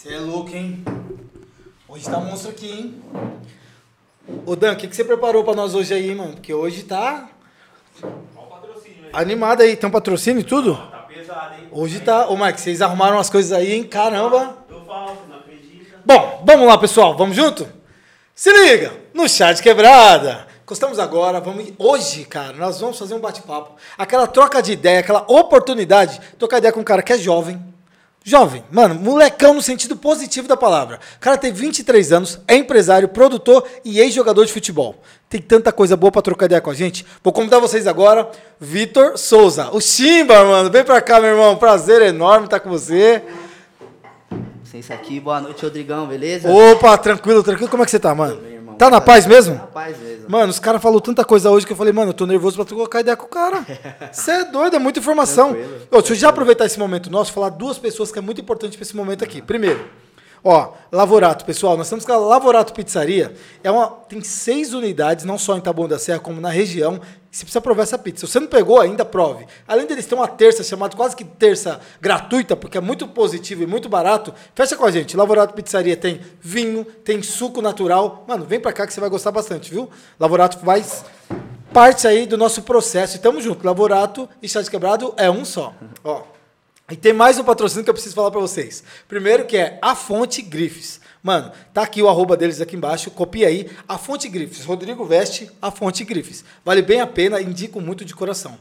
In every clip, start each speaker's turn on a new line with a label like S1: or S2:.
S1: Você é louco, hein? Hoje tá monstro aqui, hein? Ô Dan, o que, que você preparou pra nós hoje aí, mano? Porque hoje tá
S2: Olha o patrocínio, hein?
S1: animado aí. Tem um patrocínio e tudo?
S2: Tá pesado, hein?
S1: Hoje tá. Ô, Mike, vocês arrumaram as coisas aí, hein? Caramba!
S2: Eu falo, não acredita.
S1: Bom, vamos lá, pessoal. Vamos junto? Se liga! No chat quebrada! Encostamos agora, vamos. Hoje, cara, nós vamos fazer um bate-papo. Aquela troca de ideia, aquela oportunidade. Trocar ideia com um cara que é jovem. Jovem, mano, molecão no sentido positivo da palavra. O cara tem 23 anos, é empresário, produtor e ex-jogador de futebol. Tem tanta coisa boa pra trocar ideia com a gente. Vou convidar vocês agora, Vitor Souza. O Chimba, mano. Vem pra cá, meu irmão. Prazer enorme estar com você.
S3: Licença aqui, boa noite, Rodrigão, beleza?
S1: Opa, tranquilo, tranquilo. Como é que você tá, mano?
S3: Bem, irmão.
S1: Tá na paz mesmo?
S3: Na paz mesmo.
S1: Mano, os caras falaram tanta coisa hoje que eu falei, mano, eu tô nervoso pra trocar ideia com o cara. Você é doido, é muita informação.
S3: Tranquilo.
S1: Ô, deixa eu já aproveitar esse momento nosso, falar duas pessoas que é muito importante pra esse momento aqui. Primeiro, ó, Lavorato, pessoal, nós estamos com a Lavorato Pizzaria. É uma, tem seis unidades, não só em Taboão da Serra, como na região. Você precisa provar essa pizza. Se você não pegou ainda, prove. Além deles ter uma terça chamada quase que terça gratuita, porque é muito positivo e muito barato, fecha com a gente. Lavorato Pizzaria tem vinho, tem suco natural. Mano, vem pra cá que você vai gostar bastante, viu? Lavorato faz parte aí do nosso processo. E tamo junto. Lavorato e Chá de Quebrado é um só. Ó. E tem mais um patrocínio que eu preciso falar pra vocês. Primeiro que é a Fonte Grifes. Mano, tá aqui o arroba deles aqui embaixo, copia aí. A Fonte Grifes. Rodrigo Veste, a Fonte Grifes. Vale bem a pena, indico muito de coração.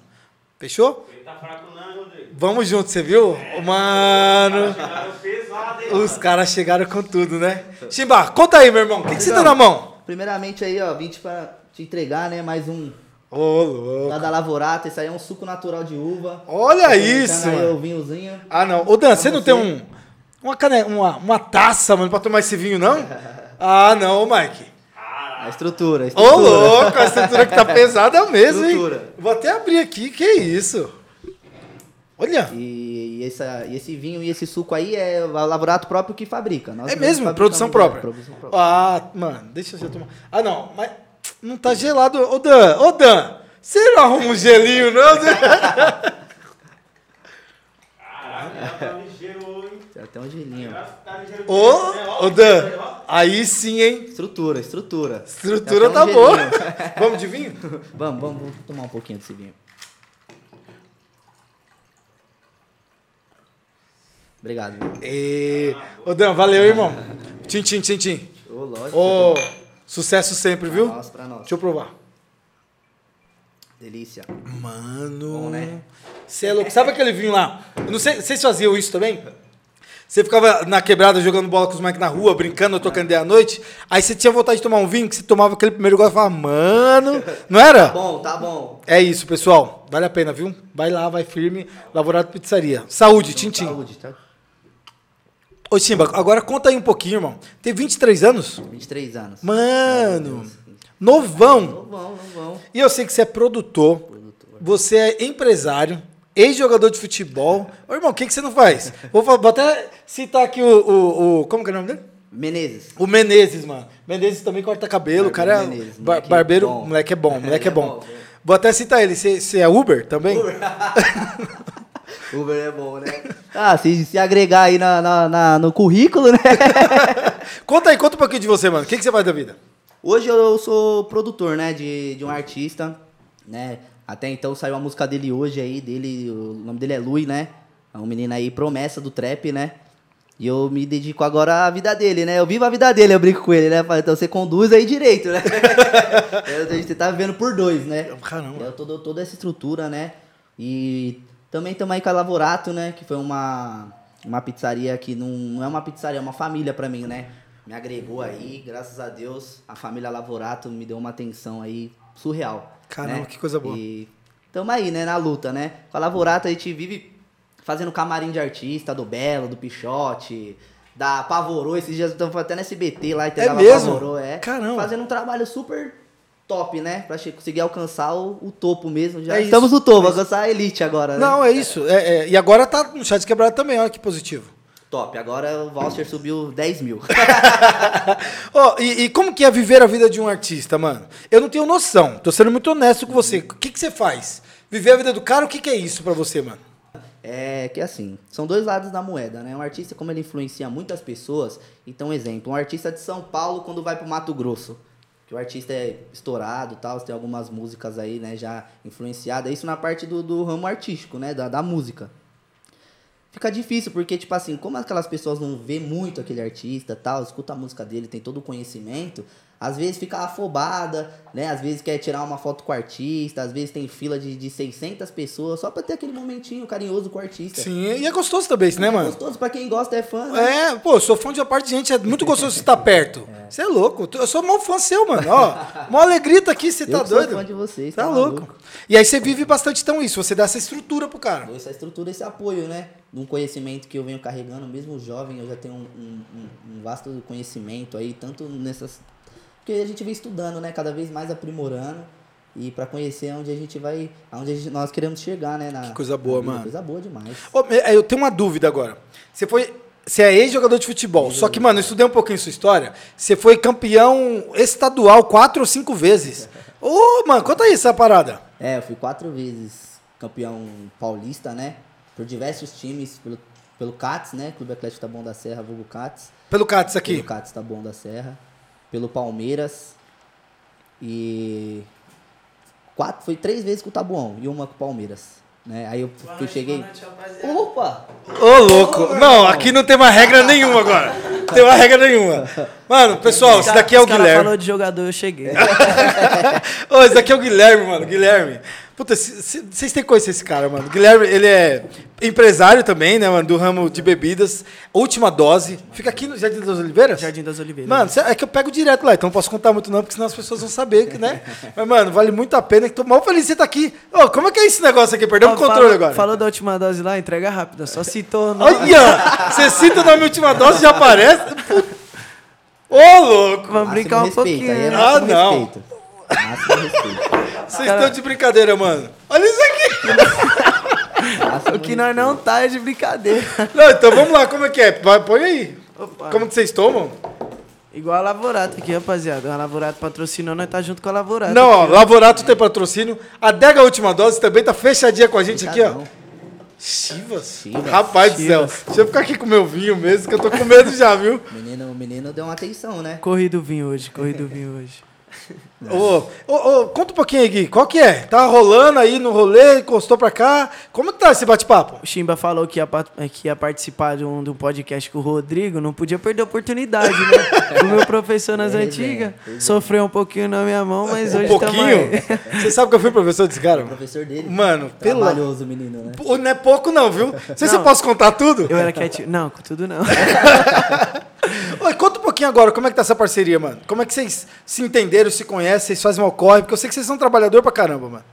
S1: Fechou?
S2: Ele tá fraco não, Rodrigo.
S1: Vamos junto, você viu? Mano,
S2: Chegaram pesado, hein?
S1: os caras chegaram com tudo, né? Chimba, conta aí, meu irmão. O que, que você tá na mão?
S3: Primeiramente aí, ó, vim te, pra te entregar, né, mais um
S1: Ô, louco.
S3: lá da Lavorata. Esse aí é um suco natural de uva.
S1: Olha
S3: Tá
S1: isso,
S3: aí o vinhozinho.
S1: Ah, não. Ô, Dan, você não tem
S3: você.
S1: um, uma, cane... uma, uma taça, mano, pra tomar esse vinho, não? Ah, não, ô, Mike.
S3: A estrutura, a
S1: Ô,
S3: estrutura.
S1: louco, a estrutura que tá pesada mesmo, hein?
S3: Estrutura.
S1: Vou até abrir aqui, que isso? Olha,
S3: E, e essa, e esse vinho e esse suco aí é o Lavorato próprio que fabrica. Nós
S1: é mesmo, produção
S3: é,
S1: própria.
S3: produção própria.
S1: Ah, mano, deixa eu já tomar. Ah, não, mas não tá gelado. Ô, Dan, ô, Dan, você não arruma um gelinho, não?
S2: Caralho, tá ligeiro hoje.
S3: Tem até um gelinho.
S1: Ô, ô, Dan, aí sim, hein?
S3: Estrutura, estrutura.
S1: Estrutura tá
S3: um
S1: boa.
S3: gelinho.
S1: Vamos de vinho?
S3: vamos, vamos, vamos tomar um pouquinho desse vinho. Obrigado. viu?
S1: E... Ô, Dan, valeu, irmão. Tchim, tchim, tchim, tchim.
S3: Ô, lógico.
S1: Ô, sucesso sempre, viu?
S3: Pra nós, pra nós.
S1: Deixa eu provar.
S3: Delícia.
S1: Mano.
S3: Bom, né?
S1: Você é louco. Sabe aquele vinho lá? Eu não sei, vocês faziam isso também? Você ficava na quebrada jogando bola com os moleques na rua, brincando, trocando ideia à noite. Aí você tinha vontade de tomar um vinho, que você tomava aquele primeiro gole e falava, mano. Não era?
S3: Bom, tá bom.
S1: É isso, pessoal. Vale a pena, viu? Vai lá, vai firme. Lavorado Pizzaria. Saúde, Tintim.
S3: Saúde, tá?
S1: Ô, Simba, agora conta aí um pouquinho, irmão. Tem 23 anos?
S3: 23 anos.
S1: Mano. Novão.
S3: Não vão, não vão.
S1: E eu sei que você é produtor, você é empresário, ex-jogador de futebol. Ô, irmão, o que, que você não faz? Vou, vou até citar aqui o, o, o- Como que é o nome dele?
S3: Menezes.
S1: O Menezes, mano. Menezes também corta cabelo, o cara é.
S3: Barbeiro Menezes,
S1: bar-
S3: moleque
S1: barbeiro,
S3: bom.
S1: moleque é bom, moleque é
S3: é
S1: bom.
S3: bom, é.
S1: Vou até citar ele. Você é Uber também?
S3: Uber é bom, né? Ah, se, se agregar aí na, na- na- no currículo, né?
S1: Conta aí, conta um pouquinho de você, mano. O que, que você faz da vida?
S3: Hoje eu sou produtor, né, de, de um artista, né? Até então saiu a música dele hoje aí, dele, o nome dele é Lui, né? É um menino aí, promessa do trap, né? E eu me dedico agora à vida dele, né? Eu vivo a vida dele, eu brinco com ele, né? Então você conduz aí direito, né? A gente tá vivendo por dois, né?
S1: Caramba.
S3: Eu todo, toda essa estrutura, né? E também estamos aí com a Lavorato, né? Que foi uma, uma pizzaria que não, não é uma pizzaria, é uma família pra mim, né? Me agregou aí, graças a Deus, a família Lavorato me deu uma atenção aí surreal.
S1: Caramba,
S3: né?
S1: que coisa boa.
S3: E tamo aí, né, na luta, né? Com a Lavorato a gente vive fazendo camarim de artista, do Belo, do Pichote, da Pavorô, esses dias estamos até no SBT lá, entregava
S1: É mesmo?
S3: Pavorô, é.
S1: Caramba.
S3: Fazendo um trabalho super top, né? Pra conseguir alcançar o, o topo mesmo. Já
S1: É
S3: estamos
S1: isso,
S3: no topo,
S1: é
S3: alcançar a elite agora, né?
S1: Não, é isso. É, é, E agora tá no chat quebrado também, olha que positivo.
S3: Top, agora o voucher subiu 10 mil.
S1: Ó, e, e como que é viver a vida de um artista, mano? Eu não tenho noção. Tô sendo muito honesto com você. O que, que você faz? Viver a vida do cara, o que, que é isso pra você, mano?
S3: É que assim, são dois lados da moeda, né? Um artista, como ele influencia muitas pessoas, então, exemplo, um artista de São Paulo quando vai pro Mato Grosso, que o artista é estourado e tal, tem algumas músicas aí, né, já influenciadas, isso na parte do, do ramo artístico, né, da, da música. Fica difícil, porque, tipo assim, como aquelas pessoas não vê muito aquele artista tal, escuta a música dele, tem todo o conhecimento, às vezes fica afobada, né? Às vezes quer tirar uma foto com o artista, às vezes tem fila de, de 600 pessoas só pra ter aquele momentinho carinhoso com o artista.
S1: Sim, e é gostoso também isso, né,
S3: É
S1: mano?
S3: gostoso, pra quem gosta é fã, né?
S1: É, pô, eu sou fã de uma parte de gente, é muito gostoso você estar perto. Você é. louco, eu sou mó fã seu, mano. Ó, mó alegria tá aqui, você
S3: Eu
S1: tá
S3: que sou
S1: doido.
S3: fã de vocês,
S1: Tá
S3: tá
S1: louco. E aí você vive bastante então isso, você dá essa estrutura pro cara.
S3: Dou essa estrutura, esse apoio, né? De um conhecimento que eu venho carregando, mesmo jovem, eu já tenho um- um- um vasto conhecimento aí, tanto nessas. Porque a gente vem estudando, né? Cada vez mais aprimorando. E pra conhecer onde a gente vai. Aonde gente- nós queremos chegar, né? Na,
S1: Que coisa boa, mano.
S3: Coisa boa demais.
S1: Me- Eu tenho uma dúvida agora. Você foi. Você é ex-jogador de futebol. Só que, mano, eu estudei um pouquinho sua história. Você foi campeão estadual quatro ou cinco vezes. Ô, mano, conta aí essa parada.
S3: É, eu fui quatro vezes campeão paulista, né? Por diversos times, pelo, pelo CATS, né? Clube Atlético Taboão da Serra, vulgo CATS.
S1: Pelo Cates
S3: Pelo
S1: aqui.
S3: CATS Taboão da Serra. Pelo Palmeiras. E... Quatro, foi três vezes com o Tabuão e uma com o Palmeiras. Né? Aí eu fui, cheguei... Opa!
S1: Ô, louco. Não, aqui não tem uma regra nenhuma agora. Não tem uma regra nenhuma. Mano, pessoal, esse daqui é o Guilherme.
S4: falou de jogador, eu cheguei.
S1: Ô, esse daqui é o Guilherme, mano. Guilherme. Puta, vocês têm que conhecer esse cara, mano. Guilherme, ele é empresário também, né, mano? Do ramo de bebidas. Última dose. Fica aqui no Jardim das Oliveiras?
S4: Jardim das Oliveiras.
S1: Mano, é que eu pego direto lá, então não posso contar muito não, porque senão as pessoas vão saber, que, né? Mas, mano, vale muito a pena. que Tô mal feliz de você estar aqui. Ô, como é que é esse negócio aqui? Perdemos o controle agora.
S4: Falou da última dose lá, entrega rápida. Só citou o nome.
S1: Olha! Você cita na minha última dose e já aparece? Ô, louco!
S4: Vamos
S3: Máximo
S4: brincar um
S3: respeito,
S4: pouquinho.
S3: Aí é
S4: né?
S1: Ah, não.
S3: respeito.
S1: Vocês estão de brincadeira, mano. Olha isso aqui!
S4: O que nós não tá é de brincadeira.
S1: Não, então vamos lá, como é que é? Vai, põe aí.
S4: Opa.
S1: Como que vocês tomam?
S4: Igual a Lavorato aqui, rapaziada. A Lavorato patrocinou, nós tá junto com a Lavorato.
S1: Não, ó,
S4: aqui,
S1: Lavorato tem patrocínio. A Dega Última Dose também tá fechadinha com a gente aqui, ó. Chivas?
S3: Chivas.
S1: Rapaz do céu.
S4: Chivas.
S1: Deixa eu ficar aqui com meu vinho mesmo, que eu tô com medo já, viu?
S3: O menino, o menino deu uma atenção, né?
S4: Corri do vinho hoje, corri do vinho hoje.
S1: Ô, ô, ô, conta um pouquinho aí, Gui. Qual que é? Tá rolando aí no rolê, encostou pra cá. Como que tá esse bate-papo?
S4: O Chimba falou que ia, que ia participar de um, de um podcast com o Rodrigo, não podia perder a oportunidade, né? O meu professor nas
S3: Pois é,
S4: antigas
S3: é.
S4: sofreu um pouquinho na minha mão, mas
S1: Um
S4: hoje tamo
S1: pouquinho? Você sabe que eu fui professor desse cara? Mano?
S3: professor dele.
S1: Mano, pelo...
S3: Trabalhoso menino, né?
S1: Pô, Não é pouco não, viu? Não sei se eu posso contar tudo.
S4: Eu era quietinho. Não, com tudo não.
S1: Oi, conta um pouquinho agora, como é que tá essa parceria, mano? Como é que vocês se entenderam, se conhecem, vocês fazem um corre? Porque eu sei que vocês são trabalhador pra caramba, mano.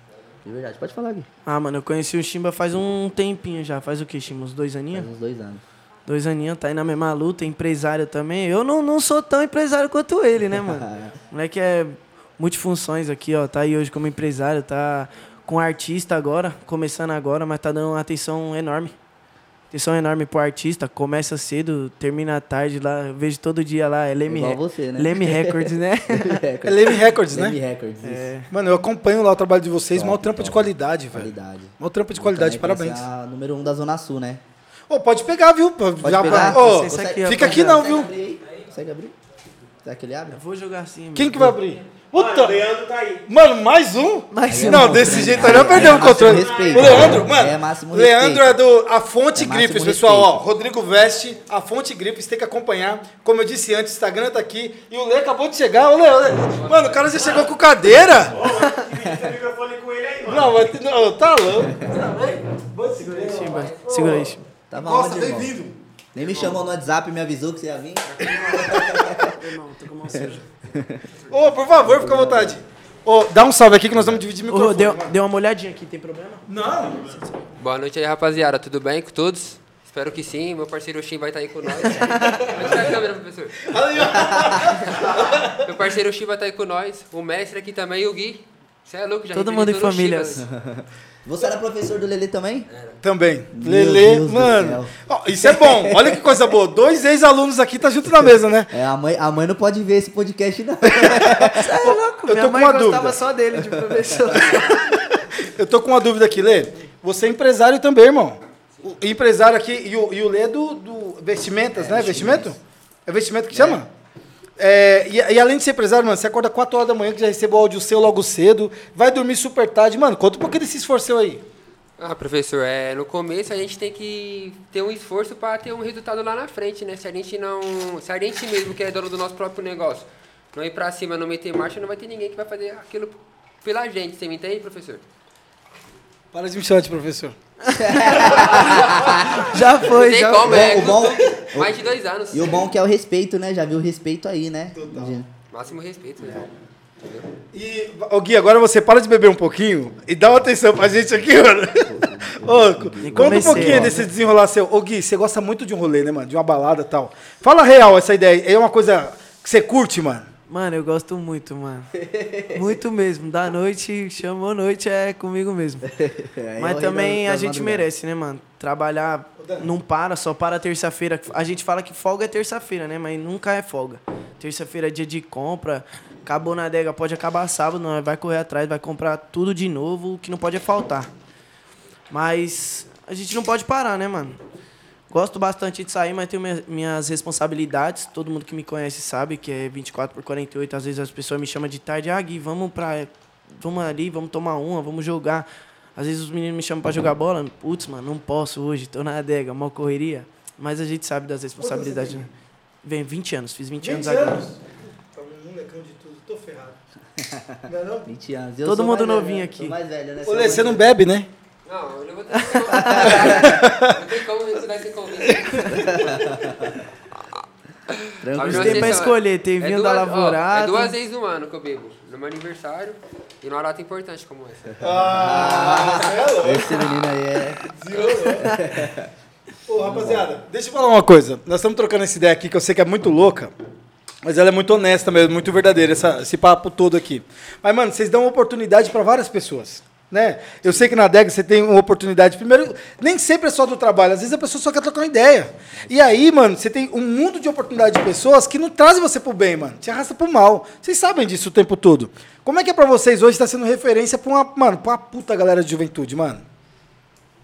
S3: De verdade, pode falar aqui.
S4: Ah, mano, eu conheci o Chimba faz um tempinho já. Faz o quê, Chimba? Uns dois aninhos?
S3: Faz uns dois anos.
S4: Dois aninhos, tá aí na mesma luta, empresário também. Eu não, não sou tão empresário quanto ele, né, mano? O moleque é multifunções aqui, ó. Tá aí hoje como empresário, tá com artista agora, começando agora, mas tá dando uma atenção enorme. Atenção enorme pro artista, começa cedo, termina tarde lá. Eu vejo todo dia lá, é Leme,
S3: Igual
S4: Re-
S3: você, né?
S4: Leme Records, né?
S1: É Leme Records,
S3: Leme
S1: né?
S3: Records, isso.
S4: É.
S1: Mano, eu acompanho lá o trabalho de vocês,
S3: Top,
S1: mal trampa de qualidade, velho.
S3: Qualidade.
S1: Mal trampa de qualidade, parabéns.
S3: A número um da Zona Sul, né?
S1: Ô, pode pegar, viu? Pode
S3: pegar?
S1: Ô,
S4: Vocês aqui, ó,
S1: fica aqui não, viu?
S3: Consegue abrir? Será que ele abre?
S4: Vou jogar assim,
S1: Quem que vai abrir?
S2: Mano,
S1: Puta!
S2: o Leandro tá aí.
S1: Mano, mais um?
S4: Mais um.
S1: Não, desse jeito aí não
S3: É
S1: perdeu o
S3: máximo
S1: controle.
S3: respeito.
S1: O Leandro, mano.
S3: É máximo
S1: Leandro
S3: respeito.
S1: é do A Fonte
S3: É
S1: Gripes, pessoal. Ó. Rodrigo Veste, A Fonte Gripes, tem que acompanhar. Como eu disse antes, o Instagram tá aqui. E o Lê acabou de chegar. Ô, Lê, Lê. Mano, o cara já chegou com cadeira.
S2: Ô, mano, divide esse microfone com ele aí, mano.
S1: Não, mas, não, tá louco.
S4: Segura aí, Chimba. Segura aí, Chimba.
S3: Tava
S1: Nossa, bem-vindo.
S3: Nem me chamou no WhatsApp e me avisou que você ia vir.
S4: Irmão, tô com mão suja.
S1: Ô, por favor, fica à vontade. Ô, dá um salve aqui que nós vamos dividir o
S4: Ô,
S1: microfone.
S4: deu,
S1: mano.
S4: deu uma olhadinha aqui, tem problema?
S1: Não.
S5: Boa noite aí, rapaziada. Tudo bem com todos? Espero que sim. Meu parceiro Shin vai estar aí com nós. Onde tá a câmera, professor? Meu parceiro Shin vai estar aí com nós. O mestre aqui também e o Gui. Você é louco, já
S4: Todo mundo em família.
S3: Você era professor do Lelê também?
S1: Também.
S3: Meu
S1: Lele,
S3: Deus do
S1: mano.
S3: céu.
S1: Ó, isso é bom. Olha que coisa boa. Dois ex-alunos aqui tá junto na mesa, né?
S3: É, a mãe, a mãe não pode ver esse podcast, não.
S4: É louco,
S1: Eu
S4: minha
S1: tô com
S4: mãe
S1: uma
S4: gostava
S1: dúvida.
S4: só dele de professor.
S1: Eu tô com uma dúvida aqui, Lê. Você é empresário também, irmão. o empresário aqui, e o, e o Lê é do, do Vestimentas, né? Vestimento? É vestimento que chama? É, e, e além de ser empresário, mano, você acorda 4 horas da manhã que já recebeu o áudio seu logo cedo, vai dormir super tarde. Mano, conta um pouquinho desse esforço aí.
S5: Ah, professor, é, no começo a gente tem que ter um esforço para ter um resultado lá na frente, né? Se a gente não. Se a gente mesmo, que é dono do nosso próprio negócio, não ir pra cima, não meter marcha, não vai ter ninguém que vai fazer aquilo pela gente. Você me entende, professor?
S1: Para de me chamar de professor.
S4: Já foi,
S5: tem
S4: já
S5: como, é.
S3: o bom-
S5: custou mais de dois anos.
S3: E o bom que é o respeito, né? Já viu o respeito aí, né? Imagina.
S5: Máximo respeito, né?
S1: E, ô Gui, agora você para de beber um pouquinho e dá uma atenção pra gente aqui, mano. Ô, co- conta um pouquinho
S4: ó.
S1: desse desenrolar seu. Ô Gui, você gosta muito de um rolê, né, mano? De uma balada e tal. Fala real essa ideia. É uma coisa que você curte, mano?
S4: Mano, eu gosto muito, mano. Muito mesmo. Da noite, chamou noite, é comigo mesmo.
S3: É,
S4: Mas também a gente merece, né, mano? Trabalhar não para, só para terça-feira. A gente fala que folga é terça-feira, né? Mas nunca é folga. Terça-feira é dia de compra. Acabou na adega, pode acabar sábado, nós vai correr atrás, vai comprar tudo de novo, o que não pode é faltar. Mas a gente não pode parar, né, mano? Gosto bastante de sair, mas tenho minha- minhas responsabilidades. Todo mundo que me conhece sabe que é 24 por 48. Às vezes as pessoas me chamam de tarde. Ah, Gui, vamos pra. Vamos ali, vamos tomar uma, vamos jogar. Às vezes os meninos me chamam pra jogar bola. Putz, mano, não posso hoje, tô na adega, mal correria. Mas a gente sabe das responsabilidades. né? Vem 20 anos, fiz 20, anos agora.
S1: Tá um molecão de tudo, tô ferrado. Não é não?
S3: 20 anos. Eu
S4: Todo
S3: sou
S4: mundo
S3: mais velho,
S4: novinho
S3: né?
S4: aqui.
S3: Mais velho, né?
S1: Ô, Lê, você não bebe, né?
S5: Não, eu não vou ter que Não tem como você dar esse convite.
S3: Tranquilo.
S4: Tem pra escolher, tem vinho da
S5: ó,
S4: Lavourada.
S5: é duas vezes no ano que eu bebo. No meu aniversário e numa data importante como essa.
S1: Ah,
S3: Esse menino aí é.
S1: Ô, rapaziada, deixa eu falar uma coisa. Nós estamos trocando essa ideia aqui que eu sei que é muito louca, mas ela é muito honesta mesmo, muito verdadeira, essa- esse papo todo aqui. Mas, mano, vocês dão oportunidade para várias pessoas. Né? Eu sei que na adega você tem uma oportunidade. Primeiro, nem sempre é só do trabalho, às vezes a pessoa só quer trocar uma ideia. E aí, mano, você tem um mundo de oportunidade de pessoas que não trazem você pro bem, mano. Te arrasta pro mal. Vocês sabem disso o tempo todo. Como é que é pra vocês hoje estar sendo referência pra uma, mano, pra uma puta galera de juventude, mano?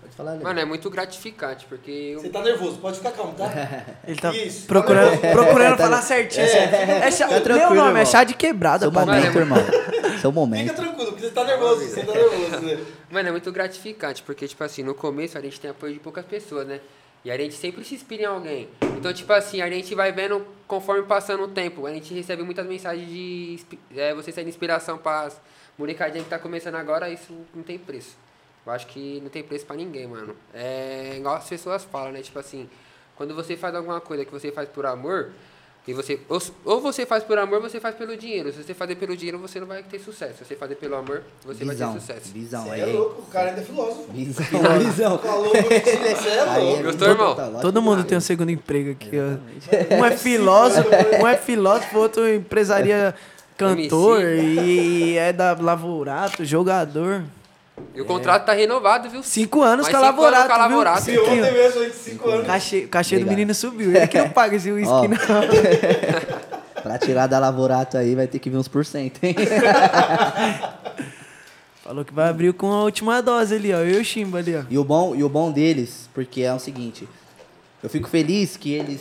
S3: Pode falar, Léo.
S5: Mano, é muito gratificante, porque eu,
S1: Você tá nervoso, pode ficar calmo, tá?
S4: Ele tá
S1: Isso.
S4: procurando, procurando
S3: Tá-
S4: falar certinho. É, chá,
S3: Tá
S4: meu
S3: tranquilo,
S4: nome é
S3: irmão.
S4: chá de quebrada,
S3: Seu
S4: pai.
S3: momento, irmão. Seu
S1: Fica
S3: momento.
S1: você tá nervoso, você tá nervoso. né?
S5: Mano, é muito gratificante, porque, tipo assim, no começo a gente tem apoio de poucas pessoas, né? E a gente sempre se inspira em alguém. Então, tipo assim, a gente vai vendo conforme passando o tempo. A gente recebe muitas mensagens de é, você sendo inspiração para as molecadinhas que tá começando agora, isso não tem preço. Eu acho que não tem preço pra ninguém, mano. É igual as pessoas falam, né? Tipo assim, quando você faz alguma coisa que você faz por amor, e você ou, ou você faz por amor, ou você faz pelo dinheiro. Se você fazer pelo dinheiro, você não vai ter sucesso. Se você fazer pelo amor, você
S3: Visão.
S5: vai ter sucesso.
S3: Visão.
S1: Você
S3: Aí.
S1: é louco, o cara ainda é filósofo.
S3: Visão. Visão.
S1: Falou, você é louco.
S3: é
S5: Gostou, irmão?
S3: lógico.
S4: Todo mundo tem um segundo emprego aqui, ó. Um é filósofo, um é filósofo, outro empresaria cantor e é da Lavourato, jogador.
S5: E o contrato tá renovado, viu?
S4: Cinco anos
S5: Mais
S4: com a
S5: cinco anos?
S4: Lavourato.
S1: Se ontem mesmo, gente, cinco anos.
S4: Cachê, cachê do
S3: Obrigado.
S4: menino subiu. Ele que não paga esse
S3: Ó.
S4: uísque, não.
S3: Pra tirar da Lavorato aí vai ter que vir uns por cento, hein?
S4: Falou que vai abrir com a última dose ali, ó. Eu e o Chimba ali, ó.
S3: E o bom, e o bom deles, porque é o seguinte, eu fico feliz que eles,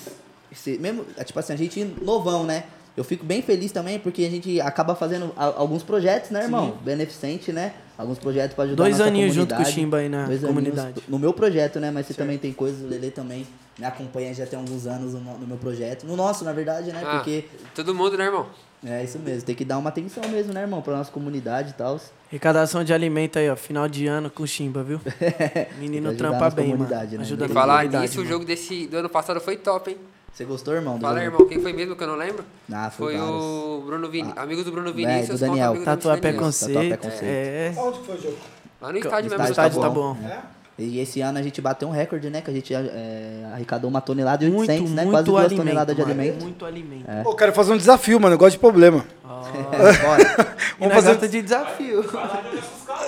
S3: se- mesmo, é tipo assim, a gente novão, né? Eu fico bem feliz também porque a gente acaba fazendo a- alguns projetos, né, irmão? Beneficente, né? Alguns projetos para ajudar
S4: Dois
S3: a nossa
S4: aninhos junto com o. Chimba aí na
S3: Dois aninhos
S4: comunidade.
S3: No meu projeto, né? Mas você também tem coisas, o Lele também me acompanha já tem alguns anos no, no meu projeto. No nosso, na verdade, né?
S5: Ah,
S3: Porque
S5: Todo mundo, né, irmão?
S3: é isso mesmo, tem que dar uma atenção mesmo, né, irmão? Pra nossa comunidade e tal.
S4: Arrecadação de alimento aí, ó. Final de ano com o Chimba, viu? Menino trampa
S3: a
S4: bem, mano.
S3: né?
S4: Ajuda na
S5: falar nisso, o jogo desse, do ano passado foi top, hein?
S3: Você gostou, irmão? do
S5: Fala,
S3: jogo?
S5: irmão, quem foi mesmo que eu não lembro?
S3: Ah, foi,
S5: Foi o Bruno Vini... Amigos do Bruno
S3: é,
S5: Vinícius
S3: do
S5: contra
S3: Daniel.
S5: amigos do
S4: Tatuar
S5: Daniel.
S4: preconceito.
S3: Tatuar preconceito.
S4: É.
S1: Onde que foi o jogo?
S5: Lá no estádio
S3: No
S5: mesmo.
S4: O
S3: estádio
S4: estádio
S3: tá
S4: tá
S3: bom.
S1: É?
S3: E esse ano a gente bateu um recorde, né? Que a gente é, arrecadou uma tonelada e
S4: Muito,
S3: 800, né?
S4: muito
S3: Quase duas
S4: alimento,
S3: toneladas de
S4: mano.
S3: alimento.
S4: Muito alimento.
S3: É.
S1: Pô, eu quero fazer um desafio, mano. Eu gosto de problema.
S3: É, bora.
S1: Vamos fazer-
S4: gosta de desafio.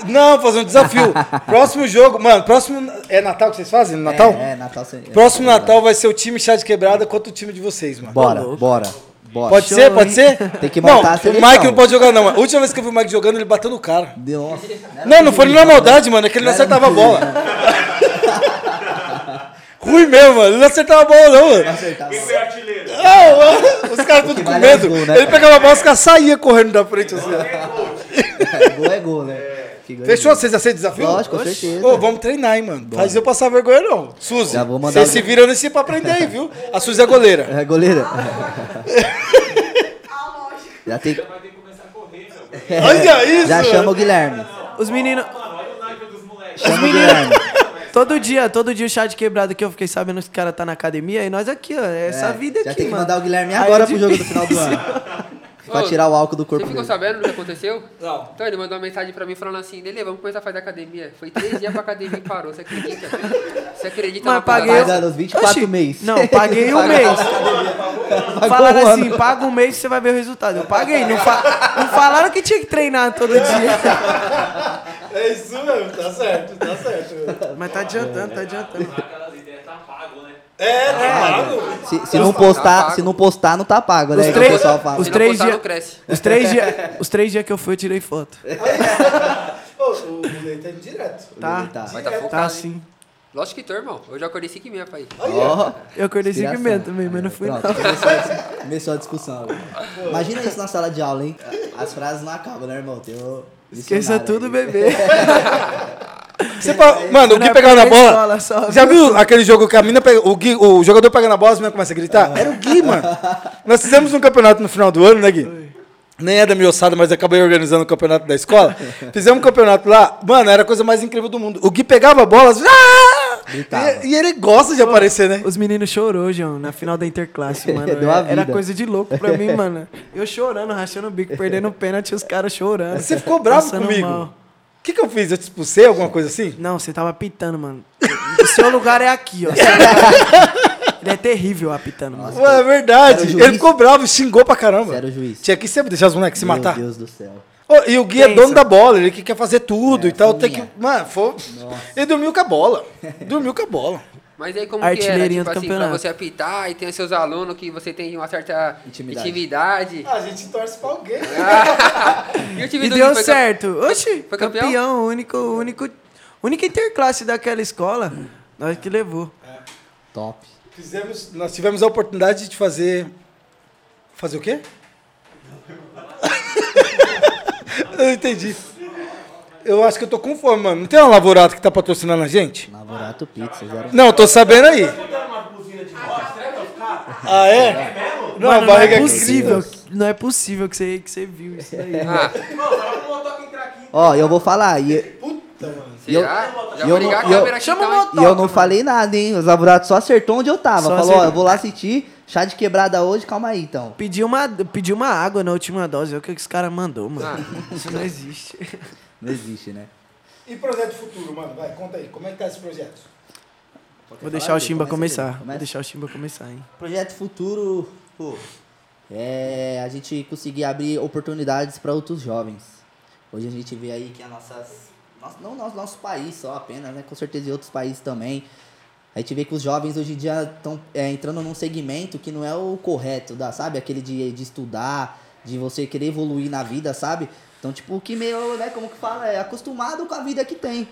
S1: Não, fazer um desafio. Próximo jogo, mano, próximo. É Natal que vocês fazem? No Natal?
S3: É, é, Natal. é,
S1: Próximo
S3: é,
S1: Natal vai ser o time chá de quebrada contra o time de vocês, mano.
S3: Bora,
S4: louco.
S3: bora, bora.
S1: Pode
S4: Show,
S1: ser? Pode
S4: hein?
S1: ser?
S3: Tem que
S1: não,
S3: montar a
S1: o. Mike não pode jogar, não. A última vez que eu vi o Mike jogando, ele bateu no cara.
S3: Nossa.
S1: Não, não foi nem na maldade, mano. É que ele não
S3: Não
S1: acertava a bola. Ruim mesmo, mano. Ele não acertava a bola, não, mano.
S3: Acertava.
S2: Quem foi artilheiro?
S1: Ah, mano. Os caras tudo com
S3: é
S1: medo.
S3: gol, né?
S1: Ele pegava a bola, os caras saíam correndo da frente assim.
S3: É, gol é gol, né? Que é
S1: Fechou? Vocês aceitam o desafio?
S3: Lógico, com certeza.
S1: Ô, vamos treinar, hein, mano. Faz eu passar vergonha, não. Suzy,
S3: Já vou mandar
S1: vocês
S3: o-
S1: se viram nesse pra aprender aí, viu? A Suzy é goleira.
S3: É, goleira. Já tem
S1: Olha isso!
S3: Já chama o Guilherme.
S4: Os meninos.
S3: Chama o Guilherme.
S4: Todo dia, todo dia o chá de quebrado que eu fiquei sabendo que os caras tá na academia e nós aqui, ó. É essa
S3: É,
S4: vida aqui,
S3: Já tem que
S4: mano.
S3: mandar o Guilherme
S4: Aí
S3: agora
S4: é
S3: pro jogo do final do ano. Pra
S5: Ô,
S3: tirar o álcool do corpo
S5: Você ficou
S3: dele.
S5: sabendo do que aconteceu?
S1: Não.
S5: Então ele mandou uma mensagem pra mim falando assim, Lele, vamos começar a fazer academia. Foi três dias pra academia e parou, você acredita? Você acredita
S4: Mas
S5: na
S4: paguei-
S5: parada?
S3: Pagando os 24
S4: Oxi,
S3: meses.
S4: Não, paguei um mês. Falaram assim, paga um mês e você vai ver o resultado. Eu paguei. Não, fa- não falaram que tinha que treinar todo dia.
S1: É isso mesmo, tá certo, tá certo.
S4: Mas tá adiantando, tá adiantando.
S1: É, tá pago.
S3: Se, se não postar, se não postar, não tá pago, né?
S4: Os
S3: que
S4: três-
S3: o pessoal fala.
S4: os três dias-. Os três dias os três dias que eu fui, eu tirei foto.
S1: Ô, o Lei tá indo direto.
S4: Tá,
S3: Tá.
S5: Mas tá
S4: tá
S5: focado, hein?
S4: assim.
S5: Lógico que tô, irmão. Eu já acordei 5 e meia pra ir.
S3: Ó,
S4: Eu acordei 5
S3: inspiração.
S4: meses também, mas não fui
S3: Pronto,
S4: não.
S3: Começou a, dis- começou a discussão. Imagina isso na sala de aula, hein? As frases não acabam, né, irmão? Tem o
S4: Esqueça tudo,
S3: aí.
S4: bebê.
S1: Você pa- Mano, o Gui pegava na bola.
S4: Escola só.
S1: Já viu aquele jogo que a mina pega, o, Gui, o jogador pega na bola, a mina começa a gritar? Era o Gui, mano. Nós fizemos um campeonato no final do ano, né, Gui? Nem é da minha ossada, mas acabei organizando o campeonato da escola. Fizemos um campeonato lá. Mano, era a coisa mais incrível do mundo. O Gui pegava a bola, assim, ah! E, e ele gosta de aparecer, né?
S4: Os meninos chorou, João, na final da Interclasse, mano. Era coisa de louco pra mim, mano. Eu chorando, rachando o bico, perdendo o pênalti e os caras chorando.
S1: Você ficou bravo comigo.
S4: mal.
S1: O que, que eu fiz? Eu te expulsei, alguma coisa assim?
S4: Não, você tava apitando, mano. O seu lugar é aqui, ó. Ele é terrível apitando, mano.
S1: Ué, é verdade. Ele ficou bravo, xingou pra caramba.
S3: Era o juiz.
S1: Tinha que sempre deixar os moleques se
S3: Meu
S1: matar.
S3: Deus do céu.
S1: Ô, e o Gui é dono da bola, ele que quer fazer tudo
S3: É,
S1: e tal. Tem que. Mano, foi... ele dormiu com a bola. Dormiu com a bola.
S5: Mas aí como que era, tipo
S4: do
S5: assim, pra
S4: campeonato.
S5: você apitar e tem os seus alunos que você tem uma certa
S3: Intimidade.
S5: intimidade.
S1: A gente torce pra alguém.
S5: E o time
S4: E
S5: do
S4: deu
S5: Gui foi cam-
S4: certo. Oxi,
S5: foi campeão?
S4: campeão, único, único, única interclasse daquela escola. Nós que levou.
S3: Top.
S1: Fizemos, nós tivemos a oportunidade de fazer. Fazer o quê? eu não entendi. Eu acho que eu tô com fome, mano. Não tem uma lavorata que tá patrocinando a gente?
S3: Lavorato Pizza, zero.
S1: Não, eu tô sabendo aí. Ah, é? Não, a
S4: Mano, não
S1: barriga
S4: é
S1: aqui.
S4: possível. Não é possível que você, que você viu isso daí.
S5: Ah,
S3: Ó, eu vou falar. E, E eu-
S5: será? Já
S3: e
S5: vou
S3: eu
S5: ligar a
S3: não- e eu-
S5: câmera aqui
S4: Chama o
S5: hein?
S3: e eu não falei nada, hein? Os laboratórios só acertou onde eu tava.
S4: Só
S3: Falou, ó,
S4: acertou.
S3: eu vou lá assistir. Chá de quebrada hoje, calma aí então.
S4: Pedi uma, pedi uma água na última dose. É o que os caras mandou, mano.
S5: Ah.
S4: Isso não existe.
S3: Não existe, né?
S1: E projeto futuro, mano? Vai, conta aí. Como é que tá esse projeto?
S4: Vou deixar o Chimba
S3: Começa,
S4: começar. Vou deixar o Chimba começar, hein.
S3: Projeto futuro, pô, é a gente conseguir abrir oportunidades para outros jovens. Hoje a gente vê aí que a nossas, nosso, não nosso, nosso país só apenas, né? Com certeza em outros países também. A gente vê que os jovens hoje em dia estão entrando num segmento que não é o correto, da, sabe? Aquele de, de estudar, de você querer evoluir na vida, sabe? Então, tipo, que meio, né, como que fala, é acostumado com a vida que tem.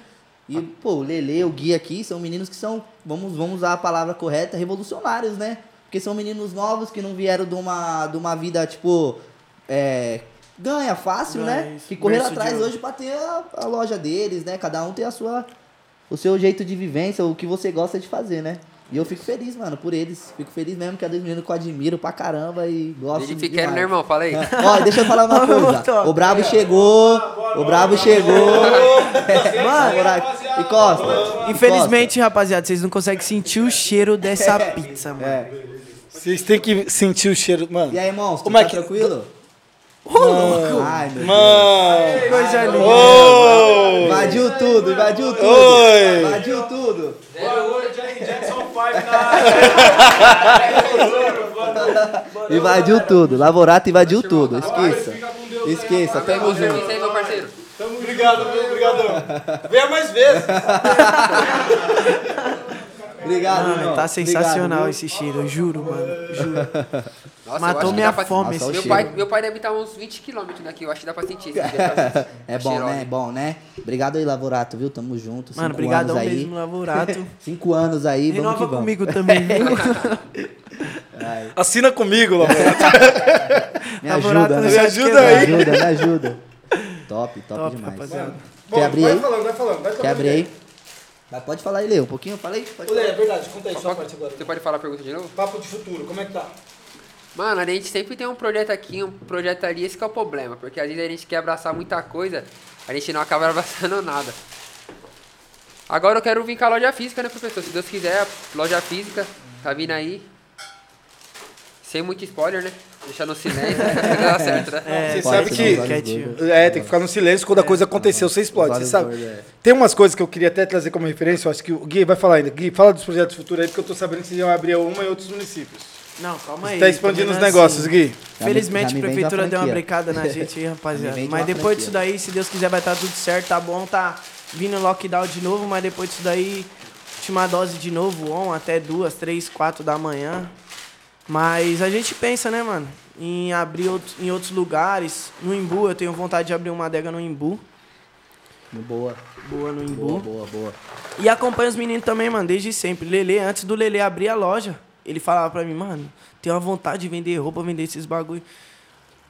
S3: E, pô, o Lele, o Gui aqui, são meninos que são, vamos, vamos usar a palavra correta, revolucionários, né? Porque são meninos novos que não vieram de uma, de uma vida, tipo, é, ganha fácil, né? Que correram
S4: de
S3: atrás hoje pra ter a, a loja deles, né? Cada um tem a sua, o seu jeito de vivência, o que você gosta de fazer, né? E eu fico feliz, mano, por eles. Fico feliz mesmo que é dois meninos que eu admiro pra caramba e gosto
S5: Ele
S3: demais.
S5: fica né, irmão? Fala aí.
S3: Ó, deixa eu falar uma coisa. O Brabo chegou. O Brabo chegou. Mano, e Costa.
S4: Infelizmente, rapaziada, vocês não conseguem sentir o cheiro dessa pizza, mano.
S3: É.
S1: Vocês têm que sentir o cheiro. Mano.
S3: E aí, monstro,
S1: Como é
S3: tá
S1: que-
S3: tranquilo?
S4: Ô, louco!
S3: Ai, meu Deus.
S1: Mano.
S4: Coisa linda.
S1: Ô!
S3: Invadiu tudo, invadiu tudo.
S1: Oi.
S3: Invadiu tudo.
S2: Jackson 5 na
S3: Invadiu tudo. Lavorato invadiu tudo. Esqueça. Esqueça, tamo
S5: Bom serviço
S3: junto.
S5: aí, meu parceiro.
S1: Obrigado, meu, obrigadão. Venha mais vezes.
S3: Obrigado,
S4: Mano,
S3: irmão.
S4: tá sensacional
S3: Obrigado,
S4: esse cheiro, eu juro, mano. Juro.
S5: Nossa,
S4: Matou minha
S5: pra-
S4: fome.
S3: Nossa, o
S5: Meu
S3: cheiro.
S5: pai, meu pai deve estar uns 20 km daqui, eu acho que dá pra sentir esse cheiro.
S3: É bom, né? É bom, né? Obrigado aí, Lavorato, viu? Tamo junto.
S4: Mano,
S3: aí.
S4: mesmo, Lavorato.
S3: Cinco anos aí, vamos que
S4: Renova
S3: vamos.
S4: comigo também, viu?
S1: Assina comigo, Lavora.
S3: Me
S4: Lavorato
S3: ajuda, né?
S1: Me ajuda
S3: Me
S1: aí.
S3: ajuda, me ajuda. Top, top,
S4: Top,
S3: demais.
S4: rapaziada.
S3: Quer abrir
S1: vai
S3: aí?
S1: falando, vai falando. Vai
S3: Quer abrir aí? Mas pode falar aí, Lê, um pouquinho? Fala aí. Pode
S1: Ô, Lê, é verdade, conta aí sua parte agora.
S5: Você pode falar a pergunta de novo?
S1: Papo de futuro, como é que tá?
S5: Mano, a gente sempre tem um projeto aqui, um projeto ali, esse que é o problema. Porque às vezes a gente quer abraçar muita coisa, a gente não acaba abraçando nada. Agora eu quero vir com a loja física, né, professor? Se Deus quiser, loja física, tá vindo aí. Sem muito spoiler, né? Deixar no silêncio, vai dar certo, né?
S4: É,
S1: Você sabe que- É, tem que ficar no silêncio quando a coisa aconteceu, você explode, você sabe?
S3: é.
S1: Tem umas coisas que eu queria até trazer como referência, eu acho que o Gui vai falar ainda. Gui, fala dos projetos futuros aí, porque eu tô sabendo que vocês iam abrir uma em outros municípios.
S4: Não, calma aí.
S1: Tá expandindo os
S4: é
S1: negócios,
S4: assim.
S1: Gui.
S4: Felizmente a prefeitura deu uma brecada na gente aí, rapaziada. Mas depois disso daí, se Deus quiser, vai estar tudo certo, tá bom, tá vindo lockdown de novo, mas depois disso daí, última dose de novo, on, até duas, três, quatro da manhã. Mas a gente pensa, né, mano, em abrir outros, em outros lugares. No Imbu, eu tenho vontade de abrir uma adega no Imbu.
S3: Boa,
S4: Boa no Imbu.
S3: boa, boa, boa.
S4: E acompanha os meninos também, mano, desde sempre. Lele, antes do Lele abrir a loja, ele falava pra mim, mano, tenho uma vontade de vender roupa, vender esses bagulho.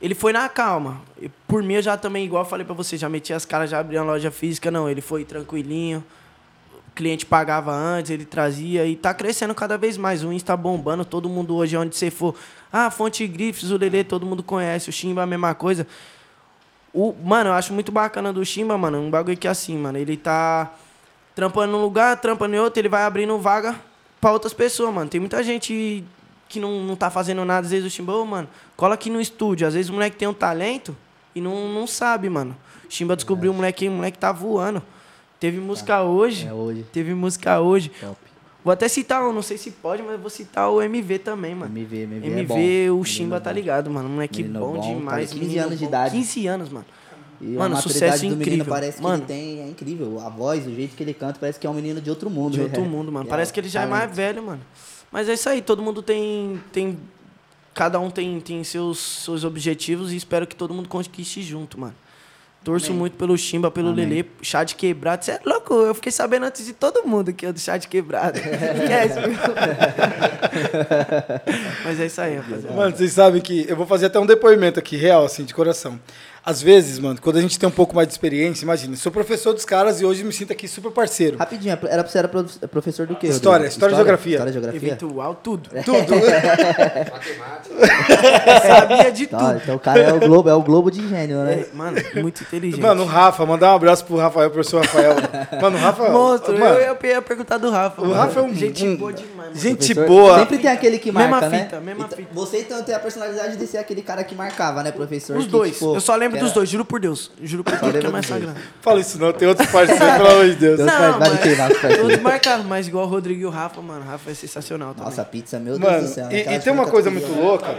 S4: Ele foi na calma. E por mim, eu já também, igual eu falei pra você, já meti as caras, já abri uma loja física. Não, ele foi tranquilinho. Cliente pagava antes, ele trazia. E tá crescendo cada vez mais. O Insta bombando, todo mundo hoje, onde você for. Ah, Fonte Grifes, o Lele, todo mundo conhece. O Chimba, a mesma coisa. O, mano, eu acho muito bacana do Chimba, mano. Um bagulho que é assim, mano. Ele tá trampando num lugar, trampando em outro, ele vai abrindo vaga pra outras pessoas, mano. Tem muita gente que não, não tá fazendo nada, às vezes o Chimba, ô, mano, cola aqui no estúdio. Às vezes o moleque tem um talento e não, não sabe, mano. O Chimba descobriu o moleque, o moleque tá voando. Teve música hoje.
S3: É hoje.
S4: Teve música hoje.
S3: Top.
S4: Vou até citar não sei se pode, mas vou citar o MV também, mano.
S3: MV, MV, é
S4: MV,
S3: bom.
S4: o Chimba tá
S3: bom.
S4: ligado, mano. Um moleque
S3: Menino
S4: bom,
S3: bom, tá
S4: demais.
S3: ali, 15
S4: menino
S3: anos de
S4: bom.
S3: idade.
S4: 15 anos, mano.
S3: E
S4: Mano,
S3: a
S4: sucesso incrível.
S3: menino parece que
S4: Mano.
S3: ele tem, é incrível. A voz, o jeito que ele canta, parece que é um menino de outro mundo.
S4: De
S3: né?
S4: outro mundo, mano.
S3: E
S4: Parece que ele já é mais velho, mano. Mas é isso aí, todo mundo tem. tem cada um tem, tem seus, seus objetivos e espero que todo mundo conquiste junto, mano. Torço
S3: Amém.
S4: muito pelo Chimba, pelo
S3: Amém.
S4: Lelê, chá de quebrado. Você é louco? Eu fiquei sabendo antes de todo mundo que é do chá de quebrado. Esquece, viu? Mas é isso aí, rapaziada.
S1: Mano, vocês sabem que eu vou fazer até um depoimento aqui, real, assim, de coração. Às vezes, mano, quando a gente tem um pouco mais de experiência, imagina, sou professor dos caras e hoje me sinto aqui super parceiro.
S3: Rapidinho, era pra você era professor do quê?
S1: História, história e geografia.
S3: História e geografia?
S4: Eventual, tudo.
S1: Tudo.
S5: Matemática.
S4: Sabia de
S3: Tá,
S4: tudo.
S3: então o cara é o Globo, é o Globo de gênio, né?
S4: É, mano, muito inteligente.
S1: Mano, o Rafa, mandar um abraço pro Rafael, professor Rafael. Mano, o Rafa.
S4: Monstro,
S1: mano,
S4: eu, eu ia perguntar do Rafa.
S1: o
S4: mano.
S1: Rafa é um.
S4: Gente
S1: um-
S4: boa demais, mano.
S1: Gente boa.
S3: Sempre tem aquele que
S4: Mesma
S3: marca,
S4: fita,
S3: né?
S4: mesma fita.
S3: Você então tem a personalidade de ser aquele cara que marcava, né, professor?
S4: Os
S3: Que,
S4: dois.
S3: tipo,
S4: eu só lembro
S3: que
S4: dos
S3: era-
S4: dois, juro por Deus. Juro por tudo que é mais sagrado.
S1: Fala isso não, tem outros parceiros, pelo amor de Deus.
S3: Deus faz- vai me queimar, os parceiros.
S4: todos marcaram, mas igual o Rodrigo e o Rafa, mano. O Rafa é sensacional também.
S3: Nossa, pizza, meu Deus
S1: Mano,
S3: do céu.
S1: e, e tem uma coisa muito louca,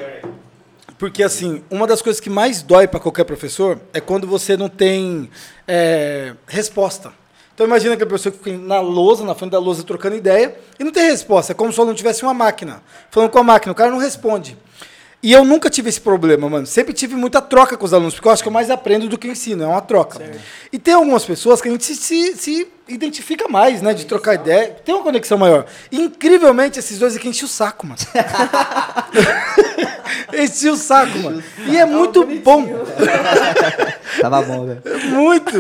S1: porque assim, uma das coisas que mais dói pra qualquer professor é quando você não tem é, resposta. Então imagina aquele professor que fica na lousa, na frente da lousa, trocando ideia, e não tem resposta. É como se o aluno tivesse uma máquina, falando com a máquina, o cara não responde. E eu nunca tive esse problema, mano. Sempre tive muita troca com os alunos, porque eu acho que eu mais aprendo do que ensino, é uma troca. E tem algumas pessoas que a gente se, se- se identifica mais, né? De trocar ideia. Tem uma conexão maior. E, incrivelmente, esses dois aqui enchem o saco, mano. Enchi o saco, mano. E é muito bom.
S3: Tava bom, velho.
S1: Muito.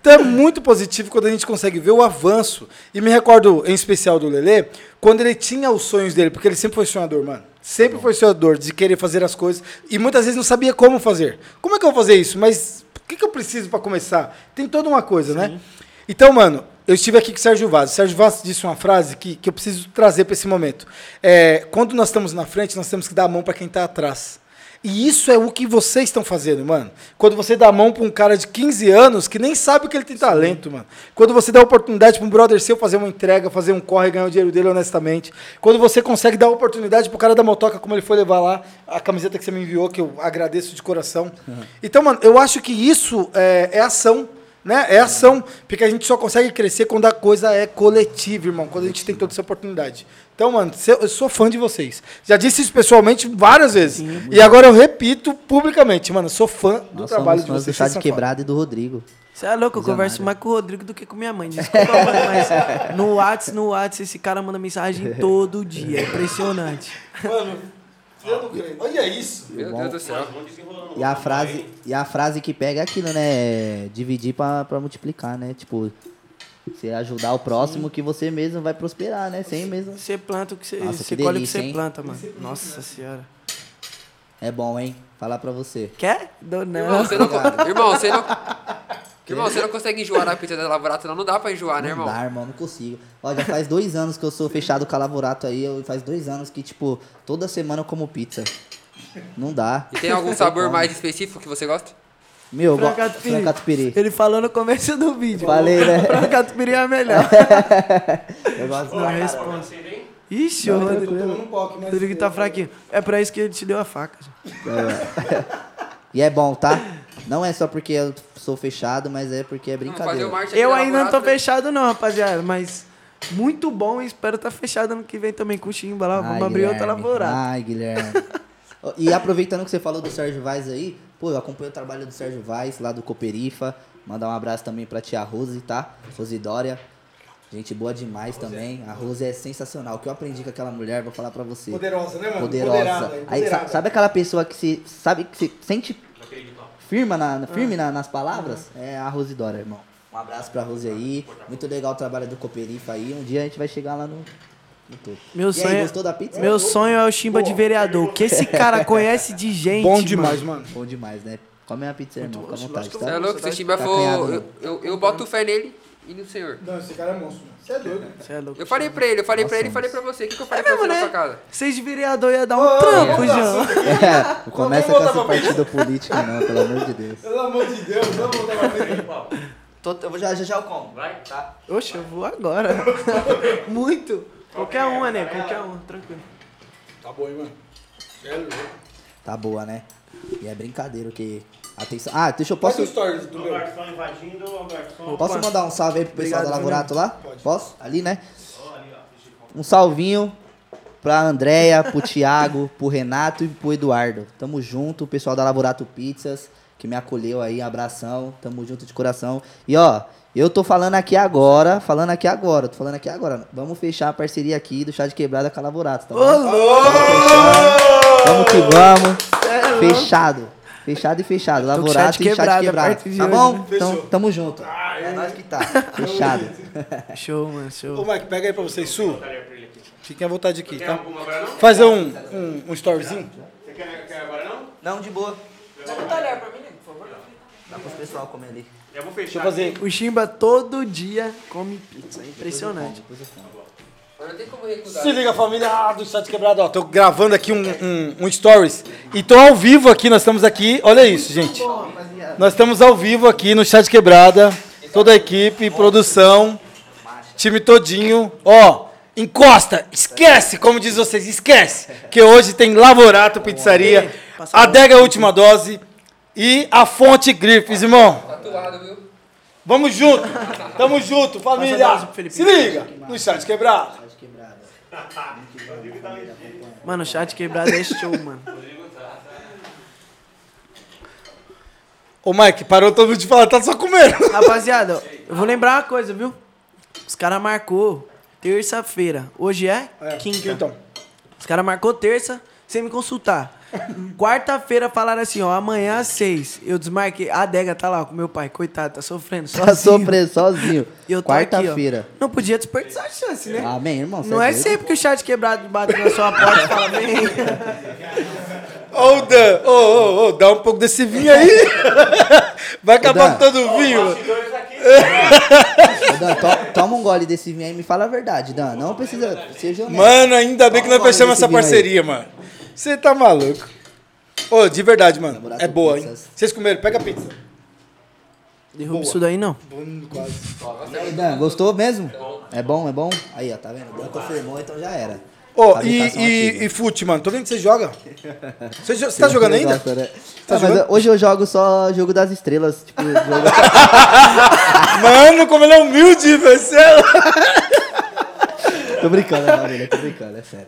S1: Então é muito positivo quando a gente consegue ver o avanço. E me recordo, em especial, do Lelê, quando ele tinha os sonhos dele, porque ele sempre foi sonhador, mano. Sempre foi sonhador de querer fazer as coisas. E muitas vezes não sabia como fazer. Como é que eu vou fazer isso? Mas o que, que eu preciso para começar? Tem toda uma coisa, né? Então, mano, eu estive aqui com o Sérgio Vaz. O Sérgio Vaz disse uma frase que, que eu preciso trazer para esse momento. É, quando nós estamos na frente, nós temos que dar a mão para quem está atrás. E isso é o que vocês estão fazendo, mano. Quando você dá a mão pra um cara de 15 anos que nem sabe que ele tem talento, mano. Quando você dá a oportunidade pra um brother seu fazer uma entrega, fazer um corre e ganhar o dinheiro dele honestamente. Quando você consegue dar a oportunidade pro cara da motoca, como ele foi levar lá, a camiseta que você me enviou, que eu agradeço de coração. Então, mano, eu acho que isso é, é ação. Né? É ação, porque a gente só consegue crescer quando a coisa é coletiva, irmão, quando a gente tem toda essa oportunidade. Então, mano, eu sou fã de vocês. Já disse isso pessoalmente várias vezes. e agora eu repito publicamente, mano, eu sou fã do
S3: Nós
S1: trabalho de
S3: fãs do
S1: vocês.
S3: Chá
S1: vocês
S3: de
S1: são
S3: Quebrada e do Rodrigo.
S4: Você é louco, eu converso mais com o Rodrigo do que com minha mãe. Desculpa, mano, mas no Whats, no Whats, esse cara manda mensagem todo dia. É impressionante.
S1: Mano, eu não creio. Olha isso.
S5: Meu Deus do céu.
S3: E a frase, e a frase que pega é aquilo, né? Dividir pra, pra multiplicar, né? Tipo, você ajudar o próximo que você mesmo vai prosperar, né? Sem mesmo.
S4: Você planta o que você.
S3: Nossa,
S4: Você
S3: que
S4: colhe o que você planta, mano. Nossa senhora.
S3: É bom, hein? Falar pra você.
S4: Quer? Dou não.
S5: Irmão, você não, irmão, você não. Irmão, você não consegue enjoar na pizza da Lavorato, não. Não dá pra enjoar, né,
S3: Não
S5: irmão?
S3: dá, irmão, não consigo. Ó, já faz dois anos que eu sou fechado com a Lavorato aí. Eu, faz dois anos que, tipo, toda semana eu como pizza. Não dá.
S5: E tem algum sabor mais específico que você gosta?
S3: Meu, go-
S4: catupiry. Ele falou no começo do vídeo.
S3: Falei, né?
S4: Frango catupiry é a melhor.
S3: Eu gosto
S4: Não responde. Ixi, o Rodrigo,
S1: tomando um mas...
S4: Rodrigo tá fraquinho. É pra isso que ele te deu a faca. já.
S3: E é bom, tá? Não é só porque eu sou fechado, mas é porque é
S5: Vamos
S3: brincadeira.
S5: o marketing aqui
S4: Eu
S5: da
S4: ainda não tô
S5: né?
S4: fechado não, rapaziada, mas muito bom e espero estar fechado ano que vem também com o Chimba lá. Vamos
S3: Ai,
S4: abrir outra
S3: Guilherme.
S4: lavorada.
S3: Ai, Guilherme. E aproveitando que você falou do Sérgio Vaz aí, pô, eu acompanho o trabalho do Sérgio Vaz, lá do Cooperifa. Mandar um abraço também pra tia Rose, tá? Rose Dória. Gente boa demais também. A Rose é sensacional. O que eu aprendi com aquela mulher, vou falar pra você.
S1: Poderosa, né, mano?
S3: Poderosa. Aí, sabe aquela pessoa que se sabe que se sente firma na, firme na- nas palavras? É a Rose Dória, irmão. Um abraço pra Rose aí. Muito legal o trabalho do Cooperifa aí. Um dia a gente vai chegar lá no.
S4: Meu
S3: e
S4: sonho,
S3: aí, gostou da pizza?
S4: meu sonho é o Chimba de vereador. Que esse cara conhece de gente.
S1: Bom demais, mano.
S3: Bom demais, né? Come a pizza, irmão. Com a vontade,
S4: que
S5: Você é
S3: tá?
S5: louco? Se o Chimba
S3: Tá
S5: for. Eu, eu, eu boto fé nele e no senhor.
S1: Não, esse cara é monstro. mano. Você é doido, né?
S4: Cê é louco.
S5: Eu falei pra ele, eu falei pra
S3: Nossa,
S5: ele e falei pra você. O que, que eu falei
S4: É
S5: pra
S4: mesmo,
S5: você na
S4: né?
S5: sua casa?
S4: Vocês de vereador ia dar um trampo, João.
S3: É, não começa com essa
S1: pra
S3: partida política, não, pelo amor de Deus.
S1: Pelo amor de Deus, vamos voltar pra frente.
S3: Tô, eu vou já, já já eu como.
S2: Vai?
S3: Tá?
S4: Oxe, eu vou agora. Muito. Qualquer uma, né? Qualquer uma, tranquilo.
S1: Tá bom, hein, mano. É louco.
S3: Tá boa, né? E é brincadeira que. Atenção. Ah, deixa eu
S1: Posso stories do meu?
S2: garçom invadindo, o garçom.
S3: Posso mandar um salve aí pro pessoal
S4: Obrigado,
S3: da Lavorato lá?
S1: Pode.
S3: Posso? Ali, né? Um salvinho pra Andréia, pro Thiago, pro Renato e pro Eduardo. Tamo junto, o pessoal da Lavorato Pizzas, que me acolheu aí, abração, tamo junto de coração. E ó, eu tô falando aqui agora, falando aqui agora, tô falando aqui agora. Vamos fechar a parceria aqui do Chá de Quebrada com a Lavorato, tá bom? Vamos que vamos. Fechado. Fechado e fechado. Lavorato
S4: chá de
S3: e chá
S4: quebrada
S3: de
S4: a
S3: quebrado.
S4: partir de
S3: Tá bom?
S4: né?
S3: Então, tamo junto. É nós que tá. Fechado.
S4: Show, mano,
S1: Ô,
S4: show.
S1: Mike, pega aí pra vocês, Su. Fiquem à vontade aqui, tá? Fazer um, um, um storyzinho.
S2: Você quer, quer agora não?
S3: Não, de boa.
S4: um talher pra mim,
S3: Dá pros pessoal comer ali.
S2: Já vou
S1: Deixa
S2: fechar.
S1: eu fazer.
S4: O Chimba todo dia come pizza. É impressionante.
S5: Como.
S1: Se liga, família ah, do Chat Quebrado. Ó, tô gravando aqui um, um, um stories. E tô ao vivo aqui, nós estamos aqui. Olha isso, gente. Nós estamos ao vivo aqui no Chat Quebrada. Toda a equipe, produção, time todinho. Ó, encosta, esquece, como diz vocês, esquece. Que hoje tem Lavorato Pizzaria, Adega Última Dose e a Fonte Grifes, irmão.
S5: Tatuado, viu?
S1: Vamos junto, tamo junto, família. Se liga, no Chat Quebrado.
S4: Mano, o chat quebrado é show, mano.
S1: Ô, Mike, parou todo mundo de falar, tá só comendo.
S4: Rapaziada, eu vou lembrar uma coisa, viu? Os caras marcou terça-feira. Hoje é, quinta.
S1: Então,
S4: Os caras marcou terça sem me consultar. Quarta-feira falaram assim, ó, amanhã às seis. Eu desmarquei. A adega tá lá com meu pai, coitado, tá sofrendo.
S3: Tá
S4: sozinho.
S3: sofrendo sozinho. Quarta-feira.
S4: Não podia desperdiçar a chance, né?
S3: Amém, irmão.
S4: Não é
S3: doido?
S4: sempre que o chat quebrado bate na sua porta e fala, vem.
S1: ô, Dan, ô, ô, ô, dá um pouco desse vinho aí. Vai acabar com todo o vinho.
S3: Dan, to- toma um gole desse vinho aí e me fala a verdade, Dan. Não precisa. Seja honesto.
S1: Mano, ainda bem que nós
S3: um
S1: fechamos essa
S3: vinho aí.
S1: parceria, mano. Você tá maluco. Ô, de verdade, mano. É boa, hein?
S3: Pizzas.
S1: Vocês comeram, pega a pizza.
S4: Derruba isso daí, não.
S1: Hum, quase.
S3: E aí, Dan, gostou mesmo? É bom, é bom? Aí, ó, tá vendo? O Dan confirmou, então já era.
S1: Ô,
S3: Fabricação
S1: e,
S3: ativa.
S1: e, e fute, mano. Tô vendo que você joga. Você, jo- você tá jogando ainda?
S3: Gosta, né?
S1: Tá
S3: Ah, mas
S1: jogando?
S3: hoje eu jogo só jogo das estrelas. Tipo, jogo...
S1: Mano, como ele é humilde, velho. É-
S3: tô brincando, né, Maurílio? Tô brincando, é sério.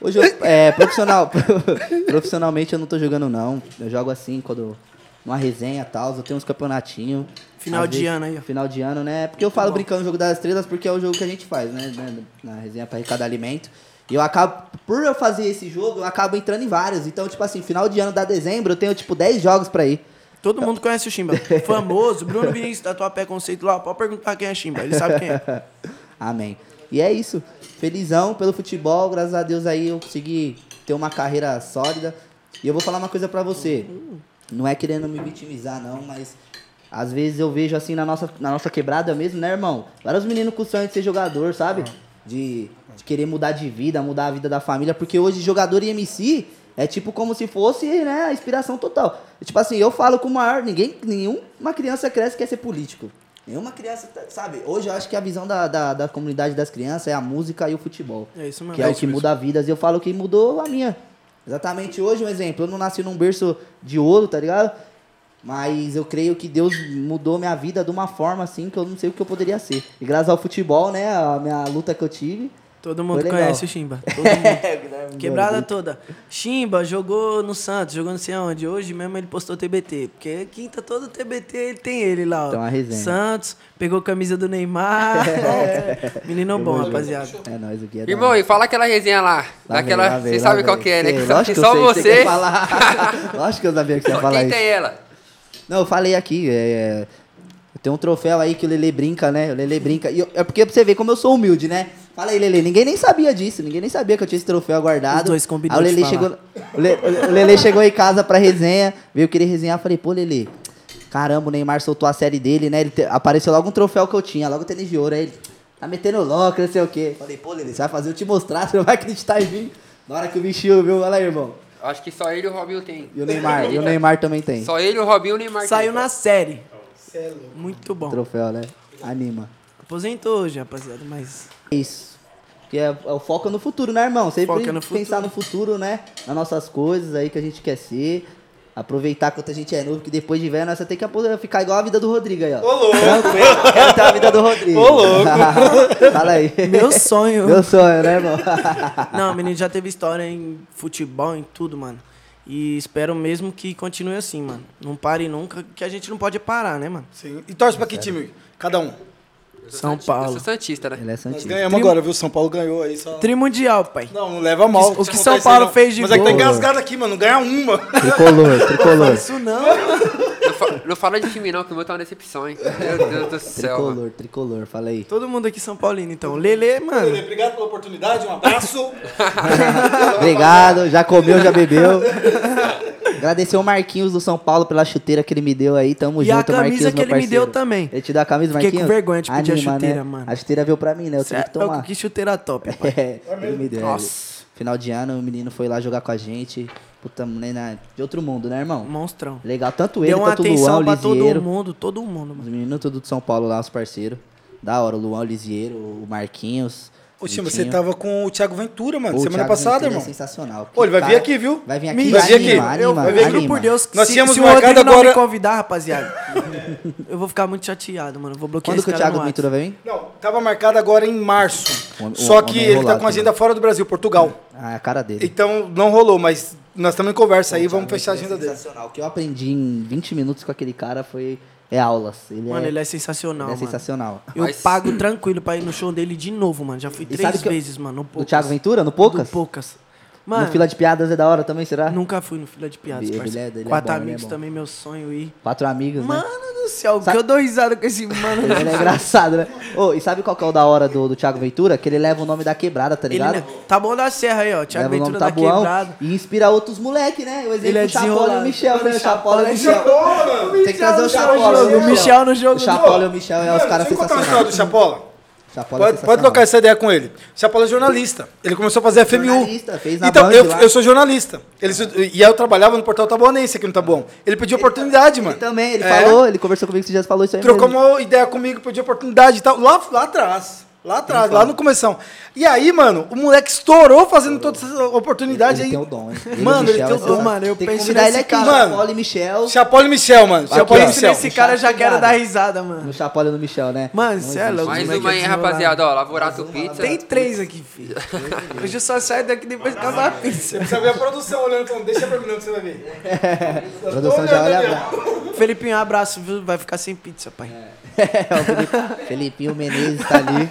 S3: Hoje, eu, é, profissional, profissionalmente eu não tô jogando, não. Eu jogo assim, quando uma resenha e tal, eu tenho uns campeonatinhos.
S4: Final de
S3: vezes-
S4: ano aí, ó.
S3: Final de ano, né? Porque eu falo brincando no jogo das estrelas, porque é o jogo que a gente faz, né? né, Na resenha pra arrecadar alimento. E eu acabo, por eu fazer esse jogo, eu acabo entrando em vários. Então, tipo assim, final de ano da dezembro, eu tenho, tipo, 10 jogos pra ir.
S4: Todo mundo conhece o Chimba. Famoso, Bruno Vinícius da tua pé conceito lá. Pode perguntar quem é Chimba. Ele sabe quem é.
S3: Amém. E é isso. Felizão pelo futebol, graças a Deus aí eu consegui ter uma carreira sólida. E eu vou falar uma coisa pra você. Não é querendo me vitimizar, não, mas às vezes eu vejo assim na nossa, na nossa quebrada mesmo, né, irmão? Vários meninos com sonho de ser jogador, sabe? De, de querer mudar de vida, mudar a vida da família, porque hoje jogador e MC é tipo como se fosse, né, a inspiração total. Tipo assim, eu falo com o maior, ninguém, nenhuma criança cresce quer ser político. Nenhuma criança, tá- sabe? Hoje eu acho que a visão da, da, da comunidade das crianças é a música e o futebol.
S4: É isso mesmo.
S3: Que é, o que muda vidas. E eu falo que mudou a minha. Exatamente hoje, um exemplo. Eu não nasci num berço de ouro, tá ligado? Mas eu creio que Deus mudou minha vida de uma forma assim que eu não sei o que eu poderia ser. E graças ao futebol, né? A minha luta que eu tive.
S4: Todo mundo conhece o Chimba. Mundo. Quebrada toda. Chimba jogou no Santos, jogou não sei aonde. Hoje mesmo ele postou TBT. Porque quinta todo TBT ele tem ele lá, ó.
S3: Então, a resenha.
S4: Santos, pegou a camisa do Neymar. Menino bom, rapaziada.
S3: É nóis, o que é
S5: Irmão, e fala aquela resenha lá.
S3: Lá
S5: daquela.
S3: vem, lá vem,
S5: Você
S3: lá
S5: sabe qual que é, né? Que que
S3: que
S5: só
S3: eu que
S5: você.
S3: falar. lógico que eu sabia que você ia falar
S5: quem
S3: isso.
S5: tem ela.
S3: Não, eu falei aqui, é, tem um troféu aí que o Lele brinca, né? O Lele brinca. E eu- é porque pra você ver como eu sou humilde, né? Fala aí, Lele. Ninguém nem sabia disso. Ninguém nem sabia que eu tinha esse troféu guardado.
S4: Os dois combinou
S3: Aí o Lele chegou. O Le- o Lele chegou em casa pra resenha, veio querer resenhar. Falei, pô, Lele. Caramba, o Neymar soltou a série dele, né? Ele te- apareceu logo um troféu que eu tinha, logo o tênis de ouro. Aí ele tá metendo louco, não sei o quê. Falei, pô, Lele, você vai fazer eu te mostrar, você não vai acreditar em mim. Na hora que o bichinho viu, olha aí, irmão.
S5: Acho que só ele e o Robinho tem.
S3: E o Neymar, e o Neymar também tem.
S5: Só ele, o Robinho e o Neymar
S4: Saiu
S5: tem.
S4: na série. Muito bom.
S3: Troféu, né? Anima.
S4: Aposentou hoje, rapaziada, mas.
S3: Isso. Que é, é o foco no futuro, né, irmão? Sempre
S4: Foca no
S3: pensar no futuro, né? Nas nossas coisas aí que a gente quer ser. Aproveitar quanto a gente é novo, que depois de velho nós tem que ficar igual a vida do Rodrigo aí, ó.
S1: Ô, louco.
S3: Tranquilo, quero ter a vida do Rodrigo.
S1: Ô, louco.
S3: Fala aí.
S4: Meu sonho.
S3: Meu sonho, né, irmão?
S4: Não, o menino já teve história em futebol, em tudo, mano. E espero mesmo que continue assim, mano. Não pare nunca, que a gente não pode parar, né, mano?
S1: Sim. E torce pra que time? Cada um.
S5: Sou
S4: São
S5: santista-
S4: Paulo.
S5: Eu sou Santista, né?
S3: Ele é
S1: Nós
S3: santista.
S1: ganhamos
S4: Trim-
S1: agora, viu? São Paulo ganhou aí só.
S4: Trimundial, pai.
S1: Não, não leva mal.
S4: O que São Paulo
S1: não.
S4: fez de
S1: Mas é que tá
S4: gol.
S1: engasgado aqui, mano. Não ganha uma.
S3: Tricolor, tricolor.
S4: Isso não.
S5: Não, fa- não fala de time não, que o meu tá uma decepção, hein? Meu Deus do céu, mano.
S3: Tricolor, tricolor, fala aí.
S4: Todo mundo aqui São Paulino, então. Lele, mano.
S1: Obrigado pela oportunidade, um abraço.
S3: Obrigado, já comeu, já bebeu. Agradecer o Marquinhos do São Paulo pela chuteira que ele me deu aí. Tamo
S4: E a
S3: junto,
S4: camisa
S3: Marquinhos,
S4: que ele me deu também.
S3: Ele te deu a camisa,
S4: Fiquei
S3: Marquinhos?
S4: com vergonha de pedir a
S3: Anima,
S4: chuteira,
S3: né?
S4: mano.
S3: A chuteira veio pra mim, né? Eu tive que
S4: Certo,
S3: tomar.
S4: que chuteira top, pai.
S3: É, ele me deu.
S4: Nossa.
S3: Final de ano, o menino foi lá jogar com a gente. Puta, né, na- de outro mundo, né, irmão?
S4: Monstrão.
S3: Legal, tanto ele
S4: Deu uma
S3: quanto o Luan,
S4: pra todo mundo, todo mundo,
S3: Os
S4: mano.
S3: meninos tudo de São Paulo lá, os parceiros. Da hora, o Luan, o Lisieiro, o Marquinhos.
S1: Ô, Chima, você tava com o Thiago Ventura, mano,
S3: Pô, o
S1: semana
S3: Thiago
S1: passada,
S3: Ventura
S1: irmão.
S3: É sensacional.
S1: Ô, ele vai vir aqui, viu?
S3: Vai vir aqui,
S1: vai vir aqui.
S3: anima,
S4: Eu,
S3: anima,
S4: eu juro
S3: anima.
S4: por Deus,
S1: Nós
S4: se,
S1: tínhamos
S4: se o
S1: marcado
S4: Rodrigo não
S1: agora-
S4: me convidar, rapaziada, eu vou ficar muito chateado, mano. Eu vou bloquear
S3: Quando que
S4: esse
S3: o
S4: cara
S3: Thiago Ventura vai vir?
S1: Não, tava marcado agora em março.
S3: O-
S1: Só
S3: o
S1: que ele tá com agenda
S3: também.
S1: fora do Brasil, Portugal.
S3: Ah, é a cara dele.
S1: Então não rolou, mas nós estamos em conversa aí, vamos fechar a agenda dele.
S3: Sensacional. O que eu aprendi em 20 minutos com aquele cara foi é aulas. Ele
S4: Mano,
S3: é,
S4: ele é sensacional,
S3: ele é
S4: mano.
S3: sensacional.
S4: Eu
S5: Mas-
S4: pago tranquilo pra ir no show dele de novo, mano. Já fui
S3: E
S4: três
S3: que eu-
S4: vezes, mano. No
S3: Do
S4: Poucas.
S3: Thiago Ventura, no Poucas?
S4: No Poucas. Mano,
S3: no Fila de Piadas é da hora também, será?
S4: nunca fui no Fila de Piadas,
S3: Ele- ele
S4: parceiro.
S3: é- ele é
S4: Quatro
S3: bom, ele é
S4: amigos
S3: bom.
S4: também, meu sonho ir.
S3: Quatro amigos, né?
S4: Mano do céu,
S3: Sabe-
S4: que eu dou risada com esse mano.
S3: Ele é engraçado, né? Ô, e sabe qual que é o da hora do, do Thiago Ventura? Que ele leva o nome da quebrada, tá ligado?
S4: né, tá bom da serra aí, ó. Thiago
S3: leva
S4: Ventura da
S3: Tabuão
S4: quebrada.
S3: e inspira outros moleque, né? O exemplo
S4: Ele é
S3: Chapola e o. Michel, né? O Chapola e o Michel. Tem que trazer o Chapola
S4: jogo, o Michel no jogo
S3: O Chapola e o Michel é os
S1: Mano,
S3: caras
S1: deixa eu contar uma história do
S3: sensacionais.
S1: Chapola.
S3: É
S1: Pode, pode trocar essa ideia com ele. O Chapola é jornalista. Ele começou a fazer FMU.
S3: Jornalista, fez na
S1: então,
S3: Band
S1: eu,
S3: lá.
S1: eu sou jornalista. Ele, e eu trabalhava no portal Tabuanense aqui no Tabuão. Ele pediu oportunidade, mano.
S3: Ele também, ele
S1: É.
S3: falou, ele conversou comigo esses dias, falou isso aí
S1: Trocou
S3: mesmo.
S1: uma ideia comigo, pediu oportunidade e tal. Lá, lá atrás. Lá atrás, lá no começão. E aí, mano, o moleque estourou fazendo todas essas oportunidades
S3: Ele
S1: aí.
S3: tem o dom, hein?
S1: Mano, ele tem o
S3: esse
S1: dom.
S4: Mano, eu
S3: tem que
S4: penso
S3: ele
S4: nesse
S3: aqui,
S1: cara.
S3: Chapole e Michel.
S1: Chapole e Michel, mano. Chapole e Michel.
S4: nesse cara, já quero dar risada, mano.
S3: No Chapole no Michel, né?
S4: Mano,
S3: Não
S4: cê é louco.
S5: Mais uma
S4: é
S5: aí, rapaziada, ó. Lavorato Pizza.
S4: Tem três aqui, filho. Hoje eu só saio daqui depois que acabar a pizza.
S1: Precisa ver a produção olhando, falando, deixa pra mim não que você vai ver.
S3: A produção já olha.
S4: Felipinho, um abraço, viu? Vai ficar sem pizza, pai.
S3: É, o Felipe- Felipinho Menezes tá ali.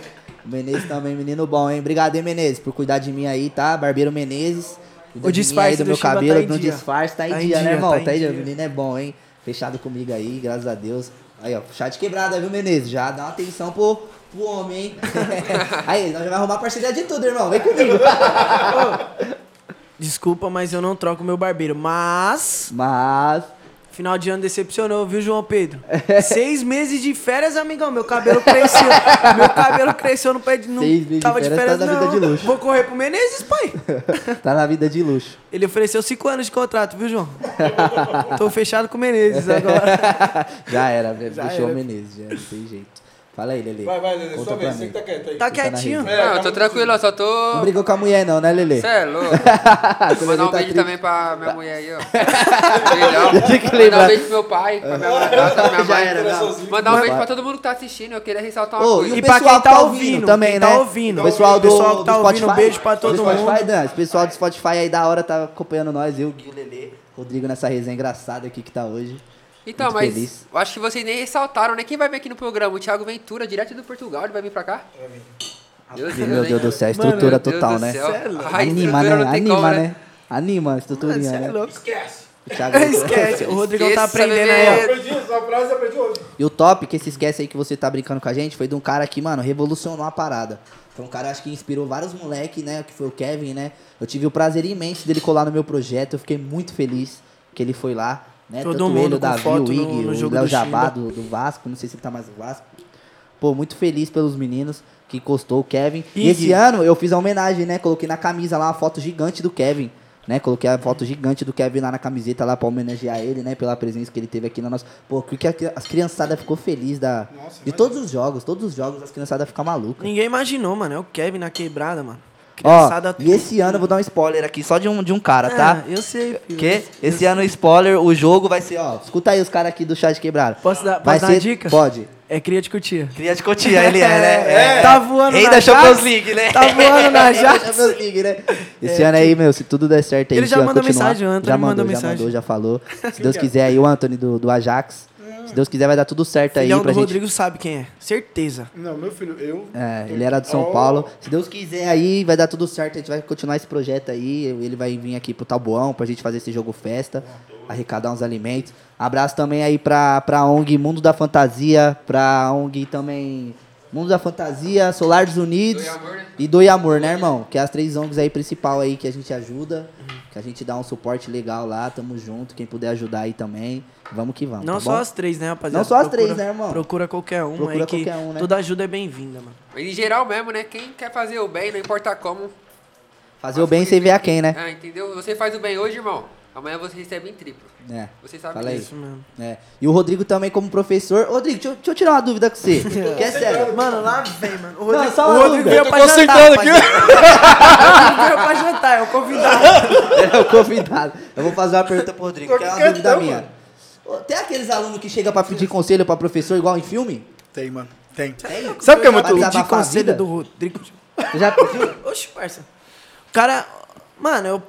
S3: O Menezes também, menino bom, hein? Obrigado, hein, Menezes, por cuidar de mim aí, tá? Barbeiro Menezes.
S4: O
S3: de
S4: disfarce
S3: do
S4: do
S3: meu
S4: Chiba tá
S3: cabelo,
S4: em
S3: no
S4: dia.
S3: disfarce, tá em
S4: Tá em
S3: dia, né,
S4: dia,
S3: irmão?
S4: tá em
S3: Tá em dia. O
S4: dia.
S3: menino é bom, hein? Fechado comigo aí, graças a Deus. Aí, ó, chat quebrada, viu, Menezes? Já dá uma atenção pro, pro homem, hein? aí, nós já vai arrumar parceria de tudo, irmão. Vem comigo.
S4: Desculpa, mas eu não troco meu barbeiro. Mas,
S3: Mas.
S4: Final de ano decepcionou, viu, João Pedro? Seis meses de férias, amigão. Meu cabelo cresceu. meu cabelo cresceu no pé de. Não
S3: Seis meses
S4: tava de
S3: férias,
S4: férias,
S3: tá na
S4: não.
S3: vida de luxo.
S4: Vou correr pro Menezes, pai.
S3: Tá na vida de luxo.
S4: Ele ofereceu cinco anos de contrato, viu, João? Tô fechado com o Menezes agora.
S3: já era, velho. Deixou o Menezes, já não tem jeito. Fala aí, Lele.
S1: Vai, vai,
S3: Conta
S1: sua vez, você que tá quieto aí.
S4: Tá quietinho.
S3: risa.
S5: Não, eu tô tranquilo, eu só tô.
S3: Não brigou com a mulher, não, né, Lele?
S5: Cê é louco.
S3: Quando
S5: Mandar um
S3: tá
S5: beijo
S3: triste.
S5: também pra minha mulher aí, ó.
S3: Tem que
S5: Mandar
S3: lembrar.
S5: um beijo pro meu pai, pra minha madrasta, pra minha
S3: Já
S5: mãe.
S3: era, não.
S5: Mandar um beijo pra todo mundo que tá assistindo. Eu queria ressaltar uma coisa.
S3: e o
S4: E pra quem
S3: tá
S4: tá
S3: ouvindo também,
S4: quem
S3: né?
S4: tá ouvindo.
S3: O pessoal do,
S4: Pessoal que tá
S3: do
S4: ouvindo,
S3: Spotify.
S4: beijo pra todo mundo.
S3: Dan, esse pessoal do Spotify aí da hora tá acompanhando nós, eu, Gui, Lele, Rodrigo nessa resenha engraçada aqui que tá hoje.
S5: Então,
S3: Muito
S5: mas
S3: feliz.
S5: eu acho que vocês nem ressaltaram, né? Quem vai vir aqui no programa? O Thiago Ventura, direto do Portugal, ele vai vir pra cá? Meu
S3: E, meu
S5: hein?
S3: Deus do céu,
S4: Mano,
S3: estrutura
S5: meu Deus
S3: total, né?
S4: é.
S5: A
S3: Anima,
S5: estrutura
S3: né? Anima,
S5: como,
S3: né? Anima a
S4: Mano,
S3: estruturinha,
S4: cê é
S3: né?
S1: Esquece.
S3: O Thiago-
S4: Esquece. O Rodrigão tá aprendendo aí, ó.
S1: Perdi essa frase, eu perdi hoje.
S3: E o top, que esse esquece aí que você tá brincando com a gente, foi de um cara que, mano, revolucionou a parada. Foi um cara, acho que inspirou vários moleques, né? Que foi o Kevin, né? Eu tive o prazer imenso dele colar no meu projeto. Eu fiquei muito feliz que ele foi lá. Né?
S4: Todo
S3: Tanto
S4: mundo
S3: ele, o Davi,
S4: foto
S3: o
S4: no-
S3: Ig,
S4: no
S3: o
S4: jogo
S3: Léo
S4: do
S3: Jabá do, do Vasco. Não sei se ele tá mais no Vasco. Pô, muito feliz pelos meninos que encostou o Kevin. E,
S4: Ig.
S3: esse ano eu fiz a homenagem, né? Coloquei na camisa lá uma foto gigante do Kevin. Né, coloquei a foto gigante do Kevin lá na camiseta lá pra homenagear ele, né? Pela presença que ele teve aqui na nossa. Pô, porque a- as criançadas ficou feliz da. de todos os jogos, todos os jogos, as criançadas ficam malucas.
S4: Ninguém imaginou, mano. É o Kevin na quebrada, mano.
S3: Ó, e esse ano eu vou dar um spoiler aqui, só de um, de um cara, tá?
S4: É, eu sei, filho.
S3: Que esse ano o spoiler, o jogo vai ser, ó. Escuta aí os caras aqui do chat quebrado.
S4: Posso dar, posso
S3: vai
S4: dar
S3: ser,
S4: uma dica?
S3: Pode.
S4: É cria de cutia.
S3: Cria de Cotia, ele é, né? É.
S4: Tá voando
S3: Rei
S4: na
S3: da Champions League, né?
S4: Tá voando na Jax.
S3: League, né? Esse ano aí, meu, se tudo der certo aí,
S4: Ele já
S3: eu
S4: mandou
S3: continuar-
S4: mensagem, o Anthony
S3: já
S4: mandou
S3: mandou, já
S4: mensagem.
S3: mandou, já falou. Se Deus quiser aí, o Anthony do, do Ajax. Se Deus quiser, vai dar tudo certo aí
S4: Filhão
S3: pra
S4: do
S3: gente.
S4: Rodrigo sabe quem é. Certeza.
S1: Não, meu filho, eu.
S3: É, ele era de São
S1: Oh.
S3: Paulo. Se Deus quiser aí, vai dar tudo certo. A gente vai continuar esse projeto aí. Ele vai vir aqui pro Tabuão pra gente fazer esse jogo festa, arrecadar uns alimentos. Abraço também aí pra, pra ONG Mundo da Fantasia, pra ONG também Mundo da Fantasia, Solar dos Unidos
S5: Amor, né?
S3: e Doi Amor, né, irmão? Que é as três ONGs aí principal aí que a gente ajuda, que a gente dá um suporte legal lá, tamo junto. Quem puder ajudar aí também, vamos que vamos.
S4: Não
S3: tá
S4: só
S3: bom?
S4: as três, né, rapaziada?
S3: Não só as
S4: Procura-
S3: três, né, irmão?
S4: Procura qualquer uma
S3: Procura
S4: aí que
S3: qualquer um, né?
S4: toda ajuda é bem-vinda, mano.
S5: Em geral mesmo, né? Quem quer fazer o bem, não importa como.
S3: Fazer o bem sem ver a quem, né?
S5: Ah, entendeu? Você faz o bem hoje, irmão. Amanhã você recebe em triplo.
S3: É.
S5: Você sabe
S3: Fala
S5: disso.
S4: Isso mesmo.
S3: É. E o Rodrigo também como professor. Rodrigo, deixa eu, deixa eu tirar uma dúvida com você. que é sério.
S4: Mano, lá vem, mano. O
S3: Não,
S4: Rodrigo,
S3: só
S4: o
S3: uma
S4: Rodrigo
S3: dúvida.
S4: veio
S1: Eu tô
S4: pra
S1: concentrando
S4: jantar.
S1: aqui.
S4: rapaziada. O Rodrigo veio pra jantar, é o convidado.
S3: É o convidado. Eu vou fazer uma pergunta pro Rodrigo, que é uma dúvida minha. Ô, Tem aqueles alunos que chegam pra pedir conselho pra professor igual em filme?
S1: Tem, mano. Tem.
S3: Tem?
S1: Sabe o que é muito.
S3: desabafar
S4: De
S3: a
S4: conselho
S3: vida?
S4: do Rodrigo.
S3: Você já pediu?
S4: Oxe, parça. O cara. Mano, eu.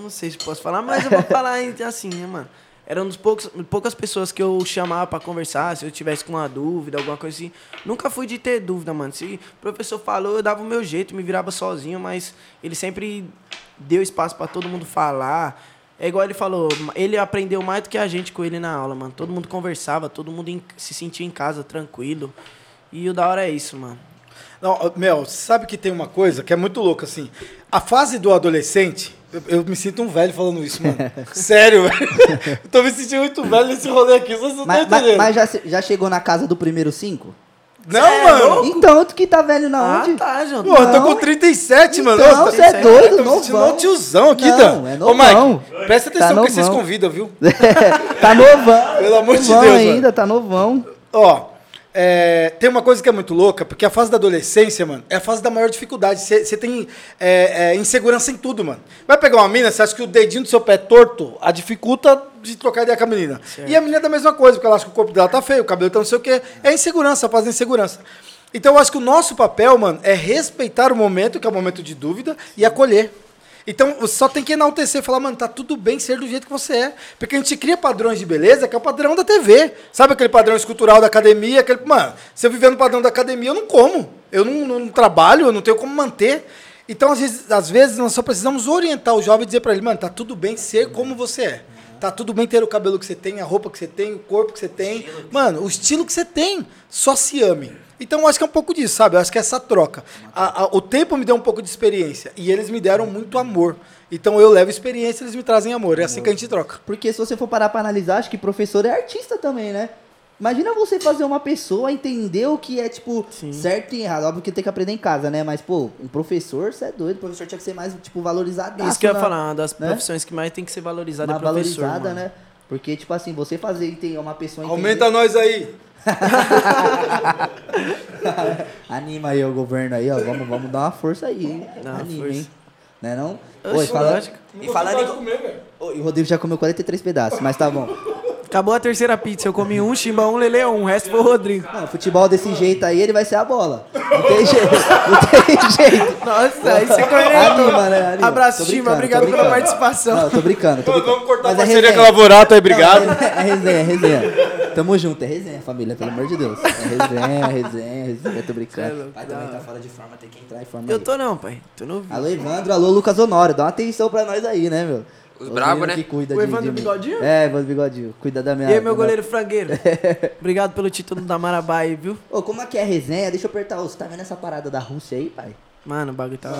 S4: Não sei se posso falar, mas eu vou falar assim, né, mano? Era um dos poucos, poucas pessoas que eu chamava pra conversar, se eu tivesse com uma dúvida, alguma coisa assim. Nunca fui de ter dúvida, mano. Se o professor falou, eu dava o meu jeito, me virava sozinho, mas ele sempre deu espaço pra todo mundo falar. É igual ele falou, ele aprendeu mais do que a gente com ele na aula, mano. Todo mundo conversava, todo mundo se sentia em casa tranquilo. E o da hora é isso, mano.
S1: Não, Mel, sabe que tem uma coisa que é muito louca, assim. A fase do adolescente, eu, eu me sinto um velho falando isso, mano. Sério, velho. Eu tô me sentindo muito velho nesse rolê aqui, vocês não estão
S3: Mas, mas,
S1: entendendo.
S3: mas já, se- já chegou na casa do primeiro cinco?
S1: não, mano.
S3: Então, tu que tá velho na
S4: Ah,
S3: onde?
S4: tá, João.
S1: Pô, eu tô
S3: Não.
S1: com 37, mano.
S3: Então,
S1: Ô,
S3: você é
S1: tá-
S3: doido,
S1: tô me sentindo
S3: novão.
S1: um tiozão aqui,
S3: Não,
S1: Dan.
S3: é
S1: Ô,
S3: novão.
S1: Mike, presta atenção
S3: Tá
S1: que vocês convidam, viu?
S3: tá novão.
S1: Pelo amor de
S3: novão
S1: Deus,
S3: ainda,
S1: mano.
S3: tá novão.
S1: Ó, é, tem uma coisa que é muito louca, porque a fase da adolescência, mano, é a fase da maior dificuldade. Você tem é, é, insegurança em tudo, mano. Vai pegar uma mina, você acha que o dedinho do seu pé é torto, a dificulta de trocar ideia com a menina. E a menina é da mesma coisa, porque ela acha que o corpo dela tá feio, o cabelo tá não sei o quê. É insegurança, a fase da insegurança. Então eu acho que o nosso papel, mano, é respeitar o momento, que é o momento de dúvida, e acolher. Então, só tem que enaltecer falar, mano, tá tudo bem ser do jeito que você é. Porque a gente cria padrões de beleza que é o padrão da TV. Sabe aquele padrão escultural da academia? Aquele, mano, se eu viver no padrão da academia, eu não como. Eu não, não trabalho, eu não tenho como manter. Então, às vezes, às vezes, nós só precisamos orientar o jovem e dizer para ele, mano, tá tudo bem ser como você é. Tá tudo bem ter o cabelo que você tem, a roupa que você tem, o corpo que você tem. Mano, o estilo que você tem. Só se ame. Então eu acho que é um pouco disso, sabe? Eu acho que é essa troca. A, a, o tempo me deu um pouco de experiência e eles me deram muito amor. Então eu levo experiência, eles me trazem amor. É assim que a gente troca.
S3: Porque se você for parar pra analisar, acho que professor é artista também, né? Imagina você fazer uma pessoa entender o que é, tipo,
S4: Sim.
S3: certo e errado. Óbvio que tem que aprender em casa, né? Mas, pô, um professor, você é doido. O professor tinha que ser mais, tipo, valorizado.
S4: Isso que eu ia falar, uma das
S3: né?
S4: profissões que mais tem que ser valorizada é
S3: Uma
S4: professor,
S3: valorizada,
S4: mano.
S3: né? Porque, tipo assim, você fazer entender uma pessoa entender...
S1: Aumenta nós aí.
S3: Anima aí o governo aí, ó. Vamos, vamos dar uma força aí, hein?
S4: Dá uma
S3: Anima,
S4: força.
S3: hein? Né não?
S4: Oxe,
S3: Oi, fala...
S4: lógico.
S3: E falando. Ô, E o Rodrigo já comeu 43 pedaços, mas tá bom.
S4: Acabou a terceira pizza, eu comi um, Chimba um, Lele um, o resto foi o Rodrigo.
S3: Mano, futebol desse jeito aí, ele vai ser a bola. Não tem jeito. Não tem jeito.
S4: Nossa, aí você conheceu.
S3: Anima, né? Anima.
S4: Abraço,
S3: Tô
S4: Chimba, obrigado
S3: tô
S4: pela participação.
S3: Não, tô brincando. Tô brincando.
S1: vamos cortar a
S3: Mas é
S1: parceria
S3: resenha.
S1: com a Lavorato aí, obrigado.
S3: Não, é resenha, é resenha. Tamo junto, é resenha, família, pelo amor de Deus. É resenha, resenha, resenha, tô
S4: Cê é
S3: brincando.
S4: louco,
S3: Pai também tá fora de forma, tem que entrar em forma
S4: Eu
S3: aí.
S4: tô não, pai. Tô no
S3: Alô, Evandro, alô, Lucas Honório, dá uma atenção pra nós aí, né, meu?
S5: Os
S3: Os
S5: brabo,
S3: meninos
S5: né?
S3: que cuida
S4: O
S3: de-
S4: Evandro
S3: de mim.
S4: Bigodinho?
S3: É, Evandro Bigodinho, cuida da minha...
S4: E aí, meu goleiro frangueiro? Obrigado pelo título da Marabá aí, viu?
S3: Ô, como é que é a resenha? Deixa eu apertar, você tá vendo essa parada da Rússia aí, pai?
S4: Mano, o bagulho tá.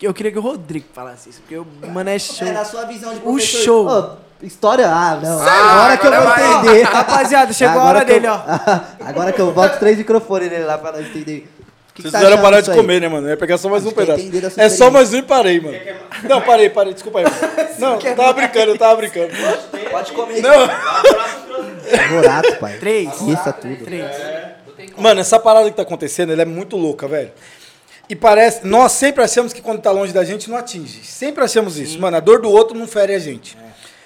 S4: Eu queria que o Rodrigo falasse isso, porque o mano é show.
S3: É, na sua visão de
S4: O
S3: professor...
S4: show.
S3: Ô, história, ah, não.
S5: Ah,
S3: agora que eu vou
S5: agora vai.
S3: entender.
S4: Rapaziada, chegou a
S3: Agora
S4: hora
S3: que eu-
S4: dele, ó.
S3: Agora que eu boto três microfones nele lá pra nós entender. Que
S1: Vocês
S3: tá
S1: fizeram
S3: achando
S1: parar de
S3: aí?
S1: comer, né, mano? Eu ia pegar só mais
S3: Acho
S1: um
S3: é
S1: pedaço. É só mais um e parei, mano. Não, parei, parei, desculpa aí. mano. Não, eu tava brincando, eu tava brincando.
S3: Pode comer.
S1: Não.
S3: Borato, pai.
S4: Três.
S3: Isso tudo.
S4: Três.
S1: Mano, essa parada que tá acontecendo, ela é muito louca, velho. E parece. Nós sempre achamos que quando tá longe da gente não atinge. Sempre achamos isso. Mano, a dor do outro não fere a gente.